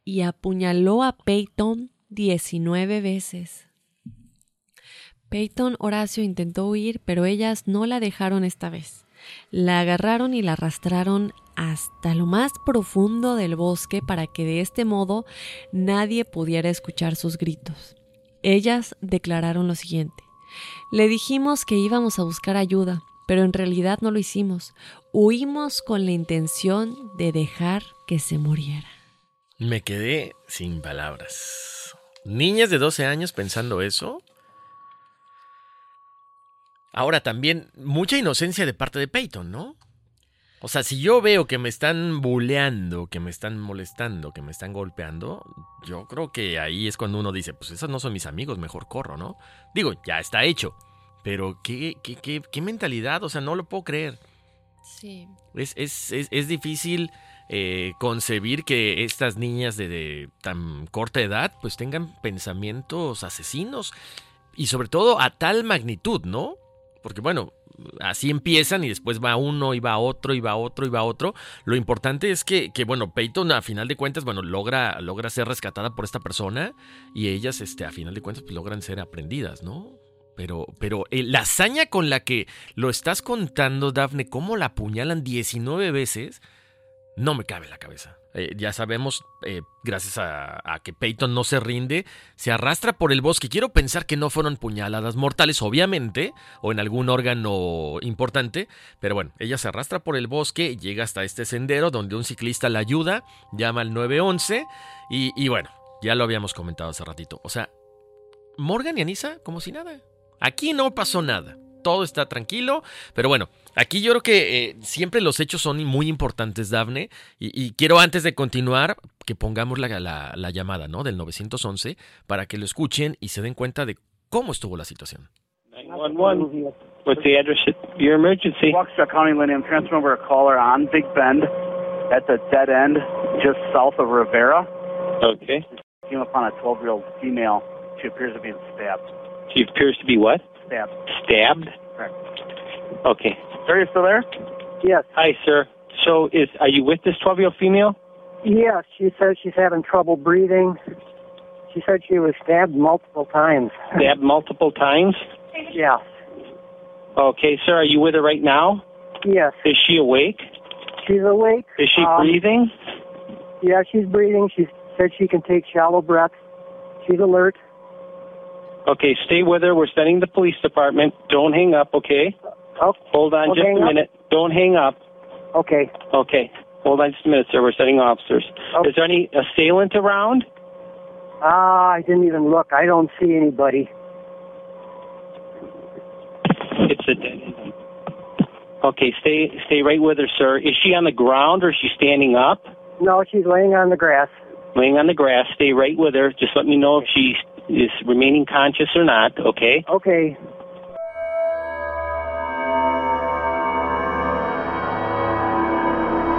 y apuñaló a Peyton 19 veces. Peyton Horacio intentó huir, pero ellas no la dejaron esta vez. La agarraron y la arrastraron hasta lo más profundo del bosque para que de este modo nadie pudiera escuchar sus gritos. Ellas declararon lo siguiente. Le dijimos que íbamos a buscar ayuda, pero en realidad no lo hicimos. Huimos con la intención de dejar que se muriera. Me quedé sin palabras. Niñas de 12 años pensando eso. Ahora también, mucha inocencia de parte de Peyton, ¿no? O sea, si yo veo que me están buleando, que me están molestando, que me están golpeando, yo creo que ahí es cuando uno dice, pues esos no son mis amigos, mejor corro, ¿no? Digo, ya está hecho. Pero qué, qué, qué, qué mentalidad, o sea, no lo puedo creer. Sí. Es, es, es, es difícil eh, concebir que estas niñas de, tan corta edad pues tengan pensamientos asesinos. Y sobre todo a tal magnitud, ¿no? Porque bueno, así empiezan y después va uno y va otro y va otro y va otro. Lo importante es que, que, bueno, Peyton a final de cuentas, bueno, logra, logra ser rescatada por esta persona y ellas, este, a final de cuentas, pues logran ser aprendidas, ¿no? Pero, pero eh, la hazaña con la que lo estás contando, Dafne, cómo la apuñalan 19 veces, no me cabe en la cabeza. Eh, ya sabemos, eh, gracias a, que Peyton no se rinde, se arrastra por el bosque. Quiero pensar que no fueron puñaladas mortales, obviamente, o en algún órgano importante, pero bueno, ella se arrastra por el bosque, llega hasta este sendero donde un ciclista la ayuda, llama al 911 y, y bueno, ya lo habíamos comentado hace ratito. O sea, Morgan y Anisa como si nada. Aquí no pasó nada todo está tranquilo. Pero bueno, aquí yo creo que eh, siempre los hechos son muy importantes, Dafne. Y, y quiero antes de continuar que pongamos la, la, la, llamada ¿no? del 911 para que lo escuchen y se den cuenta de cómo estuvo la situación. 911. What's the address of your emergency? Waukesha County, Lynn. I'm transferring over a caller on Big Bend at the dead end just south of Rivera. Okay. Came upon a 12 year old female. She appears to be stabbed. She appears to be what? Stabbed. Stabbed? Correct. Okay. Sir, you still there? Yes. Hi, sir. So, is are you with this 12 year old female? Yes. She says she's having trouble breathing. She said she was stabbed multiple times. Stabbed multiple times? Yes. Okay, sir. Are you with her right now? Yes. Is she awake? She's awake. Is she Um, breathing? Yeah, she's breathing. She said she can take shallow breaths. She's alert. Okay, stay with her. We're sending the police department. Don't hang up, okay? Oh, Hold on just a up? minute. Don't hang up. Okay. Okay. Hold on just a minute, sir. We're sending officers. Oh. Is there any assailant around? Ah, I didn't even look. I don't see anybody. It's a dead end. Okay, stay stay right with her, sir. Is she on the ground or is she standing up? No, she's laying on the grass. Laying on the grass. Stay right with her. Just let me know if she is remaining conscious or not, okay? Okay.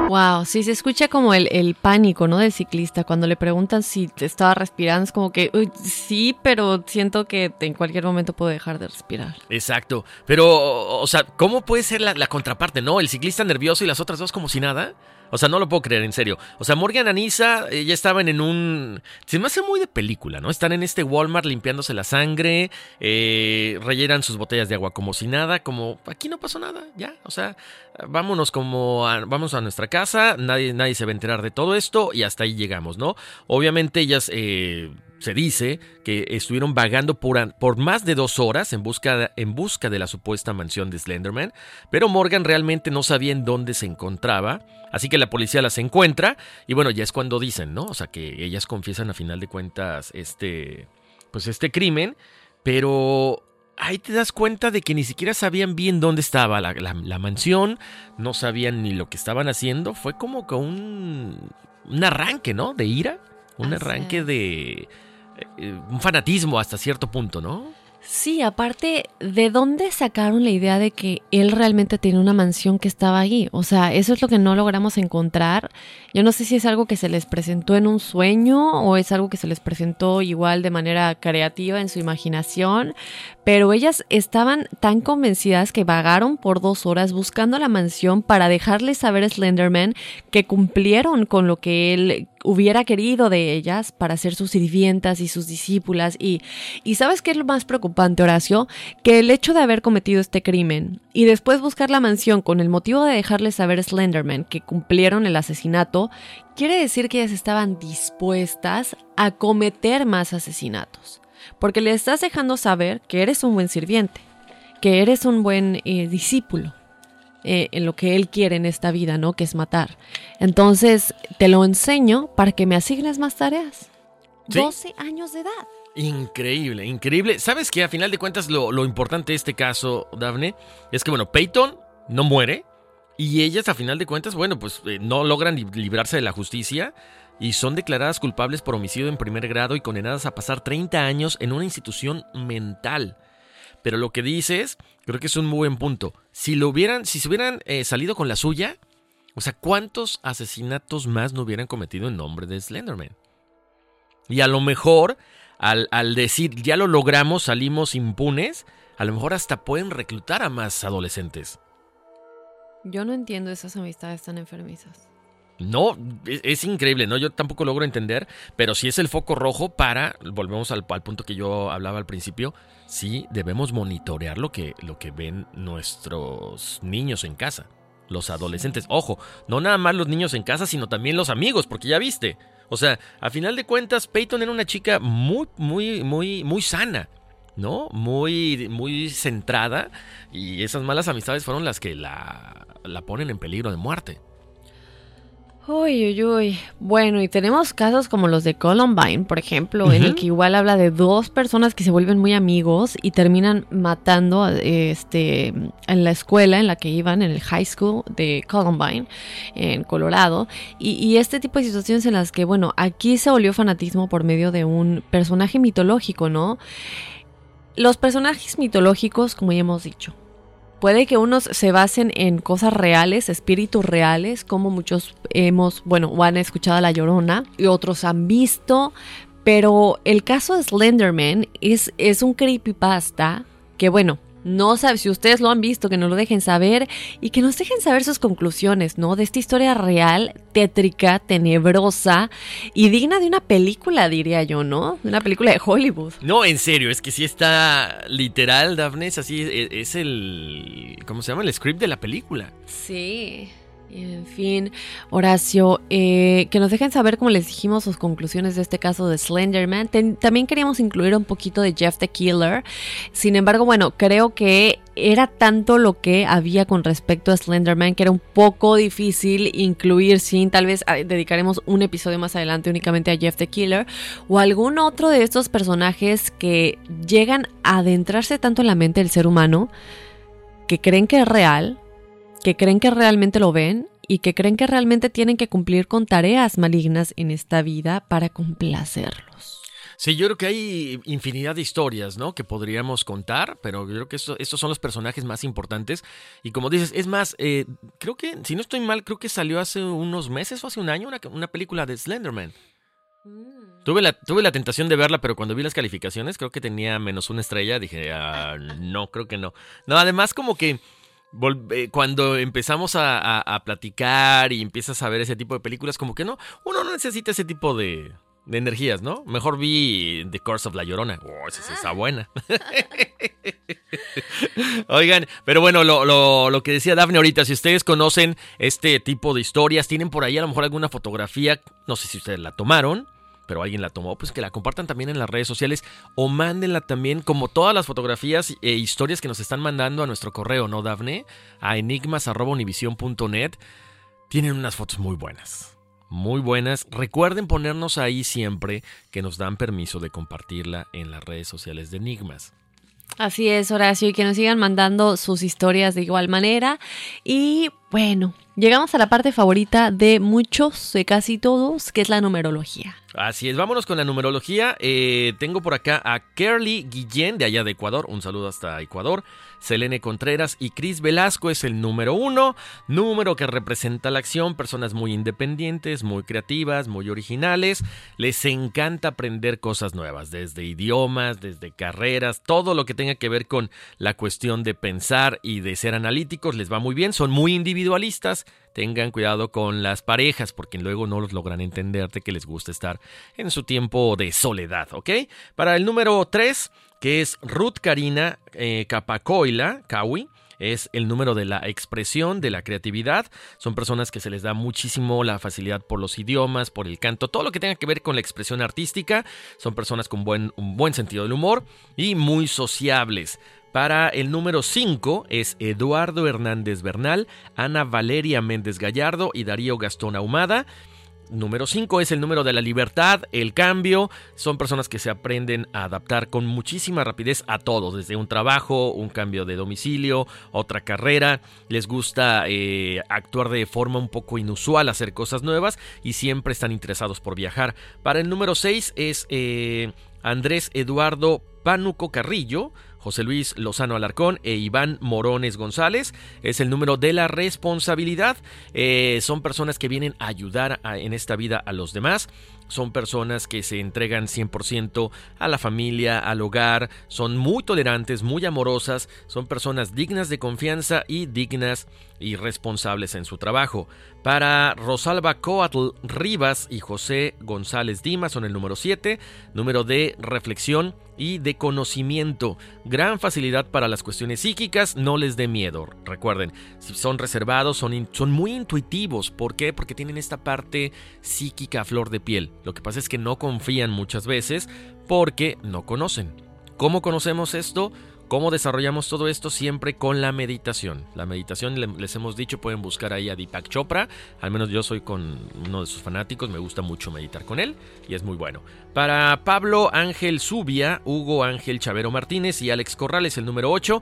Wow, sí se escucha como el, el, pánico, ¿no? Del ciclista. Cuando le preguntan si estaba respirando, es como que, uy, sí, pero siento que en cualquier momento puedo dejar de respirar. Exacto. Pero, o sea, ¿cómo puede ser la, la contraparte, no? El ciclista nervioso y las otras dos como si nada. O sea, no lo puedo creer, en serio. O sea, Morgan Anisa ya estaban en un... Se me hace muy de película, ¿no? Están en este Walmart limpiándose la sangre, eh, rellenan sus botellas de agua como si nada, como aquí no pasó nada, ya. O sea, vámonos como... A, vamos a nuestra casa, nadie, nadie se va a enterar de todo esto y hasta ahí llegamos, ¿no? Obviamente ellas... Eh, se dice que estuvieron vagando por, por, más de dos horas en busca, en busca de la supuesta mansión de Slenderman, pero Morgan realmente no sabía en dónde se encontraba, así que la policía las encuentra y bueno, ya es cuando dicen, ¿no? O sea, que ellas confiesan a final de cuentas este, pues este crimen, Pero ahí te das cuenta de que ni siquiera sabían bien dónde estaba la, la- la mansión, no sabían ni lo que estaban haciendo. Fue como que un, un arranque, ¿no? De ira, un Así arranque es. de un fanatismo hasta cierto punto, ¿no? Sí, aparte, ¿de dónde sacaron la idea de que él realmente tiene una mansión que estaba ahí? O sea, eso es lo que no logramos encontrar. Yo no sé si es algo que se les presentó en un sueño o es algo que se les presentó igual de manera creativa en su imaginación, pero ellas estaban tan convencidas que vagaron por dos horas buscando la mansión para dejarle saber a Slenderman que cumplieron con lo que él hubiera querido de ellas para ser sus sirvientas y sus discípulas. Y, y ¿sabes qué es lo más preocupante, Horacio? Que el hecho de haber cometido este crimen y después buscar la mansión con el motivo de dejarle saber a Slenderman que cumplieron el asesinato, quiere decir que ellas estaban dispuestas a cometer más asesinatos. Porque le estás dejando saber que eres un buen sirviente, que eres un buen eh, discípulo eh, en lo que él quiere en esta vida, ¿no? Que es matar. Entonces, te lo enseño para que me asignes más tareas. Sí. 12 años de edad. Increíble, increíble. ¿Sabes qué? A final de cuentas, lo, lo importante de este caso, Daphne, es que, bueno, Peyton no muere y ellas, a final de cuentas, bueno, pues eh, no logran li- librarse de la justicia y son declaradas culpables por homicidio en primer grado y condenadas a pasar 30 años en una institución mental. Pero lo que dices, creo que es un muy buen punto. Si lo hubieran, si se hubieran eh, salido con la suya, o sea, ¿cuántos asesinatos más no hubieran cometido en nombre de Slenderman? Y a lo mejor, al, al decir, ya lo logramos, salimos impunes, a lo mejor hasta pueden reclutar a más adolescentes. Yo no entiendo esas amistades tan enfermizas. No, es, es increíble, ¿no? Yo tampoco logro entender, pero si es el foco rojo para, volvemos al, al punto que yo hablaba al principio, sí debemos monitorear lo que, lo que ven nuestros niños en casa, los adolescentes. Ojo, no nada más los niños en casa, sino también los amigos, porque ya viste. O sea, a final de cuentas, Peyton era una chica muy, muy, muy, muy sana. ¿No? Muy, muy centrada. Y esas malas amistades fueron las que la, la ponen en peligro de muerte. Uy, uy, uy. Bueno, y tenemos casos como los de Columbine, por ejemplo, en el que igual habla de dos personas que se vuelven muy amigos y terminan matando este, en la escuela en la que iban, en el high school de Columbine, en Colorado. Y, y este tipo de situaciones en las que, bueno, aquí se volvió fanatismo por medio de un personaje mitológico, ¿no? Los personajes mitológicos, como ya hemos dicho, Puede que unos se basen en cosas reales, espíritus reales, como muchos hemos, bueno, o han escuchado a La Llorona, y otros han visto, pero el caso de Slenderman es, es un creepypasta que, bueno, no sabe si ustedes lo han visto, que nos lo dejen saber y que nos dejen saber sus conclusiones, ¿no? De esta historia real, tétrica, tenebrosa y digna de una película, diría yo, ¿no? De una película de Hollywood. No, en serio, es que sí está literal, Daphne, es así, es, es el, ¿cómo se llama? El script de la película. Sí. En fin, Horacio, eh, que nos dejen saber, como les dijimos, sus conclusiones de este caso de Slenderman. Ten- también queríamos incluir un poquito de Jeff the Killer. Sin embargo, bueno, creo que era tanto lo que había con respecto a Slenderman que era un poco difícil incluir sin, tal vez ah, dedicaremos un episodio más adelante únicamente a Jeff the Killer o algún otro de estos personajes que llegan a adentrarse tanto en la mente del ser humano que creen que es real que creen que realmente lo ven y que creen que realmente tienen que cumplir con tareas malignas en esta vida para complacerlos. Sí, yo creo que hay infinidad de historias, ¿no? Que podríamos contar, pero yo creo que esto- estos son los personajes más importantes. Y como dices, es más, eh, creo que, si no estoy mal, creo que salió hace unos meses o hace un año una, una película de Slenderman. Tuve la, tuve la tentación de verla, pero cuando vi las calificaciones, creo que tenía menos una estrella. Dije, ah, no, creo que no. No, además, como que cuando empezamos a, a- a platicar y empiezas a ver ese tipo de películas, como que no, uno no necesita ese tipo de, de energías, ¿no? Mejor vi The Curse of La Llorona. Oh, esa sí está buena. [LAUGHS] Oigan, pero bueno, lo, lo- lo que decía Dafne ahorita, si ustedes conocen este tipo de historias, tienen por ahí a lo mejor alguna fotografía, no sé si ustedes la tomaron, pero alguien la tomó, pues que la compartan también en las redes sociales o mándenla también, como todas las fotografías e historias que nos están mandando a nuestro correo, ¿no, Dafne? A enigmas.univision.net. Tienen unas fotos muy buenas. muy buenas. Recuerden ponernos ahí siempre que nos dan permiso de compartirla en las redes sociales de Enigmas. Así es, Horacio, y que nos sigan mandando sus historias de igual manera. Y bueno, llegamos a la parte favorita de muchos, de casi todos, que es la numerología. Así es, vámonos con la numerología. Eh, tengo por acá a Kerly Guillén de allá de Ecuador. Un saludo hasta Ecuador. Selene Contreras y Cris Velasco es el número uno, número que representa la acción, personas muy independientes, muy creativas, muy originales, les encanta aprender cosas nuevas, desde idiomas, desde carreras, todo lo que tenga que ver con la cuestión de pensar y de ser analíticos les va muy bien, son muy individualistas, tengan cuidado con las parejas porque luego no los logran entender de que les gusta estar en su tiempo de soledad, ¿ok? Para el número 3, que es Ruth Karina eh, Capacoila, Kawi, es el número de la expresión, de la creatividad. Son personas que se les da muchísimo la facilidad por los idiomas, por el canto, todo lo que tenga que ver con la expresión artística. Son personas con buen, un buen sentido del humor y muy sociables. Para el número 5 es Eduardo Hernández Bernal, Ana Valeria Méndez Gallardo y Darío Gastón Ahumada. Número 5 es el número de la libertad, el cambio. Son personas que se aprenden a adaptar con muchísima rapidez a todo, desde un trabajo, un cambio de domicilio, otra carrera. Les gusta eh, actuar de forma un poco inusual, hacer cosas nuevas y siempre están interesados por viajar. Para el número 6 es eh, Andrés Eduardo Pánuco Carrillo. José Luis Lozano Alarcón e Iván Morones González. Es el número de la responsabilidad. Eh, son personas que vienen a ayudar en esta vida a los demás. Son personas que se entregan 100% a la familia, al hogar. Son muy tolerantes, muy amorosas. Son personas dignas de confianza y dignas y responsables en su trabajo. Para Rosalba Coatl Rivas y José González Dimas son el número 7. Número de reflexión y de conocimiento. Gran facilidad para las cuestiones psíquicas, no les dé miedo. Recuerden, son reservados, son, son muy intuitivos. ¿Por qué? Porque tienen esta parte psíquica a flor de piel. Lo que pasa es que no confían muchas veces porque no conocen. ¿Cómo conocemos esto? ¿Cómo desarrollamos todo esto? Siempre con la meditación. La meditación, les hemos dicho, pueden buscar ahí a Deepak Chopra. Al menos yo soy con uno de sus fanáticos, me gusta mucho meditar con él y es muy bueno. Para Pablo Ángel Zubia, Hugo Ángel Chavero Martínez y Alex Corrales, el número 8,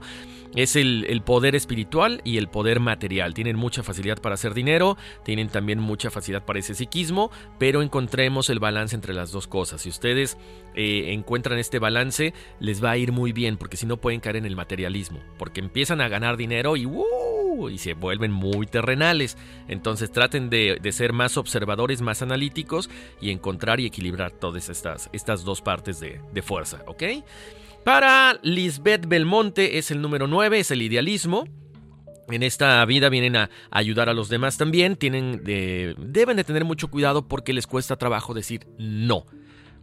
es el, poder espiritual y el poder material. Tienen mucha facilidad para hacer dinero, tienen también mucha facilidad para ese psiquismo, pero encontremos el balance entre las dos cosas. Si ustedes eh, encuentran este balance, les va a ir muy bien, porque si no pueden caer en el materialismo, porque empiezan a ganar dinero y, ¡uh! y se vuelven muy terrenales. Entonces traten de, ser más observadores, más analíticos y encontrar y equilibrar todas estas, estas dos partes de, de fuerza, ¿ok? Para Lisbeth Belmonte es el número 9, es el idealismo. En esta vida vienen a ayudar a los demás también. Tienen deben de tener mucho cuidado porque les cuesta trabajo decir no.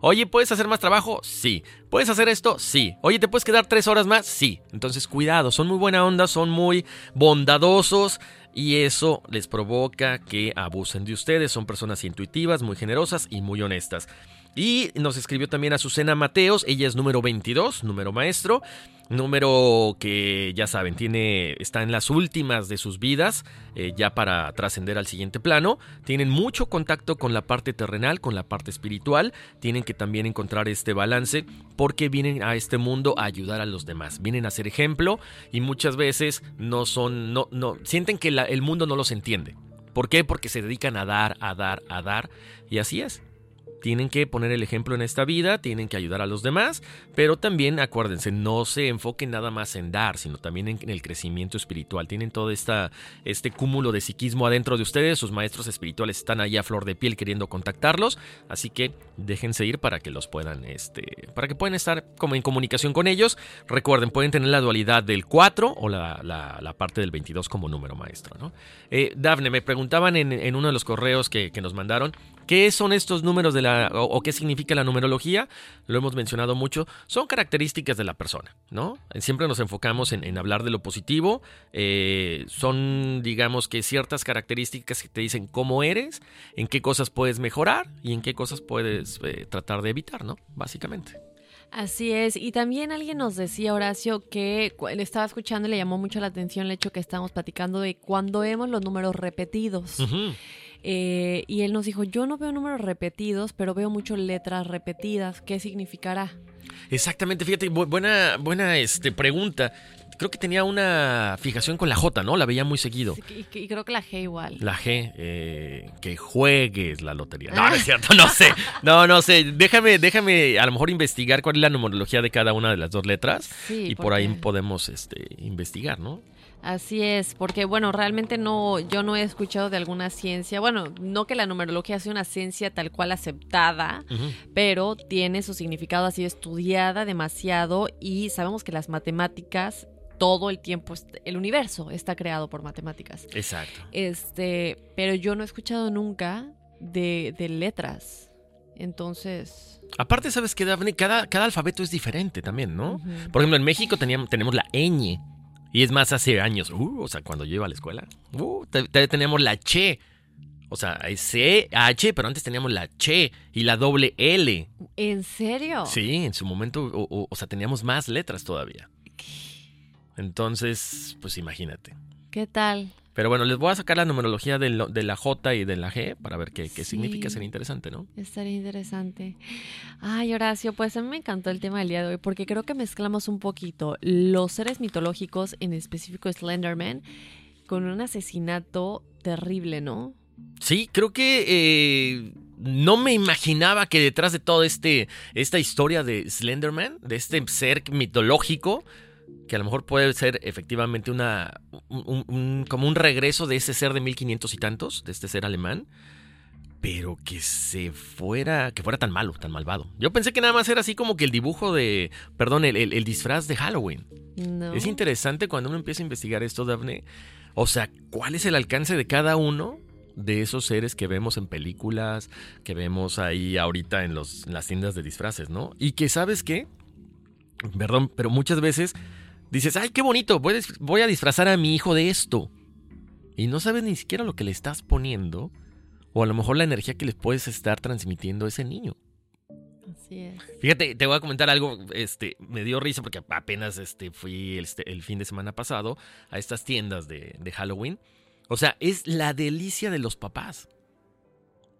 Oye, ¿puedes hacer más trabajo? Sí. ¿Puedes hacer esto? Sí. Oye, ¿te puedes quedar tres horas más? Sí. Entonces, cuidado, son muy buena onda, son muy bondadosos y eso les provoca que abusen de ustedes. Son personas intuitivas, muy generosas y muy honestas. Y nos escribió también Azucena Mateos, ella es número 22, número maestro, número que ya saben, tiene, está en las últimas de sus vidas, eh, ya para trascender al siguiente plano. Tienen mucho contacto con la parte terrenal, con la parte espiritual, tienen que también encontrar este balance porque vienen a este mundo a ayudar a los demás, vienen a ser ejemplo y muchas veces no son, no, no, sienten que el mundo no los entiende. ¿Por qué? Porque se dedican a dar, a dar, a dar y así es tienen que poner el ejemplo en esta vida, tienen que ayudar a los demás, pero también acuérdense, no se enfoquen nada más en dar, sino también en, el crecimiento espiritual. Tienen todo esta, este cúmulo de psiquismo adentro de ustedes, sus maestros espirituales están ahí a flor de piel queriendo contactarlos, así que déjense ir para que los puedan, este, para que puedan estar como en comunicación con ellos. Recuerden, pueden tener la dualidad del 4 o la, parte del 22 como número maestro. ¿no? Eh, Dafne, me preguntaban en, uno de los correos que, que nos mandaron, ¿Qué son estos números de la o, qué significa la numerología? Lo hemos mencionado mucho. Son características de la persona, ¿no? Siempre nos enfocamos en, hablar de lo positivo. Eh, son, digamos que ciertas características que te dicen cómo eres, en qué cosas puedes mejorar y en qué cosas puedes eh, tratar de evitar, ¿no? Básicamente. Así es, y también alguien nos decía, Horacio, que le estaba escuchando y le llamó mucho la atención el hecho que estábamos platicando de cuando vemos los números repetidos. Eh, y él nos dijo, yo no veo números repetidos, pero veo muchas letras repetidas. ¿Qué significará? Exactamente, fíjate, bu- buena, buena este, pregunta. Creo que tenía una fijación con la J, ¿no? La veía muy seguido. Y, y creo que la G igual. La G, eh, que juegues la lotería. No, no es [LAUGHS] cierto, no sé. No, no sé. Déjame, déjame a lo mejor investigar cuál es la numerología de cada una de las dos letras. Sí, y por ahí podemos este, investigar, ¿no? Así es, porque bueno, realmente no, yo no he escuchado de alguna ciencia, bueno, no que la numerología sea una ciencia tal cual aceptada, pero tiene su significado así estudiada demasiado y sabemos que las matemáticas todo el tiempo, el universo está creado por matemáticas. Exacto. Este, pero yo no he escuchado nunca de, de letras. Entonces, Aparte, ¿sabes qué, Daphne? Cada, cada alfabeto es diferente también, ¿no? Por ejemplo, en México teníamos, tenemos la ñ. Y es más, hace años, uh, o sea, cuando yo iba a la escuela, uh, te- te- teníamos la che. O sea, C, H, pero antes teníamos la che y la doble L. ¿en serio? Sí, en su momento, o, o- o sea, teníamos más letras todavía. Entonces, pues imagínate. ¿Qué tal? Pero bueno, les voy a sacar la numerología de, lo- de la J y de la G para ver qué, qué Sí. significa. Sería interesante, ¿no? Estaría interesante. Ay, Horacio, pues a mí me encantó el tema del día de hoy porque creo que mezclamos un poquito los seres mitológicos, en específico Slenderman, con un asesinato terrible, ¿no? Sí, creo que eh, no me imaginaba que detrás de toda este, esta historia de Slenderman, de este ser mitológico, que a lo mejor puede ser efectivamente una un- un- un- como un regreso de ese ser de 1500 y tantos, de este ser alemán, pero que se fuera, que fuera tan malo, tan malvado. Yo pensé que nada más era así como que el dibujo de, perdón, el, el- el disfraz de Halloween. No. Es interesante cuando uno empieza a investigar esto, Daphne. O sea, ¿cuál es el alcance de cada uno de esos seres que vemos en películas, que vemos ahí ahorita en, los, en las tiendas de disfraces, ¿no? Y que, ¿sabes qué? Perdón, pero muchas veces dices, ay, qué bonito, voy a, dis- voy a disfrazar a mi hijo de esto. Y no sabes ni siquiera lo que le estás poniendo, o a lo mejor la energía que les puedes estar transmitiendo a ese niño. Así es. Fíjate, te voy a comentar algo, este, me dio risa porque apenas este, fui este, el fin de semana pasado a estas tiendas de, de Halloween. O sea, es la delicia de los papás.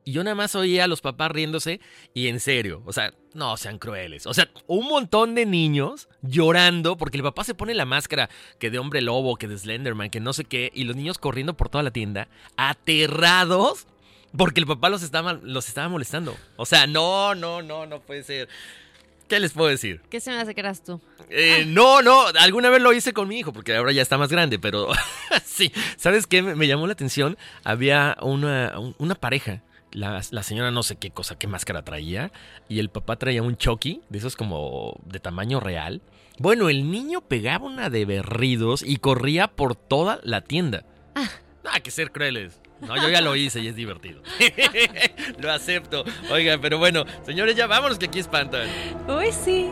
Y yo nada más oía a los papás riéndose y en serio, o sea, no sean crueles. O sea, un montón de niños llorando porque el papá se pone la máscara que de hombre lobo, que de Slenderman, que no sé qué, y los niños corriendo por toda la tienda, aterrados porque el papá los estaba, los estaba molestando. O sea, no, no, no, no puede ser. ¿Qué les puedo decir? ¿Qué se me hace que eras tú? Eh, no, no, alguna vez lo hice con mi hijo, porque ahora ya está más grande, pero [LAUGHS] sí, ¿sabes qué? Me, llamó la atención, había una, un- una pareja, la, la señora no sé qué cosa, qué máscara traía, y el papá traía un Chucky, de esos como de tamaño real. Bueno, el niño pegaba una de berridos y corría por toda la tienda. Ah, que ser crueles. No, yo ya lo hice y es divertido. [LAUGHS] lo acepto. Oiga, pero bueno, señores, ya vámonos que aquí espantan. Uy, sí.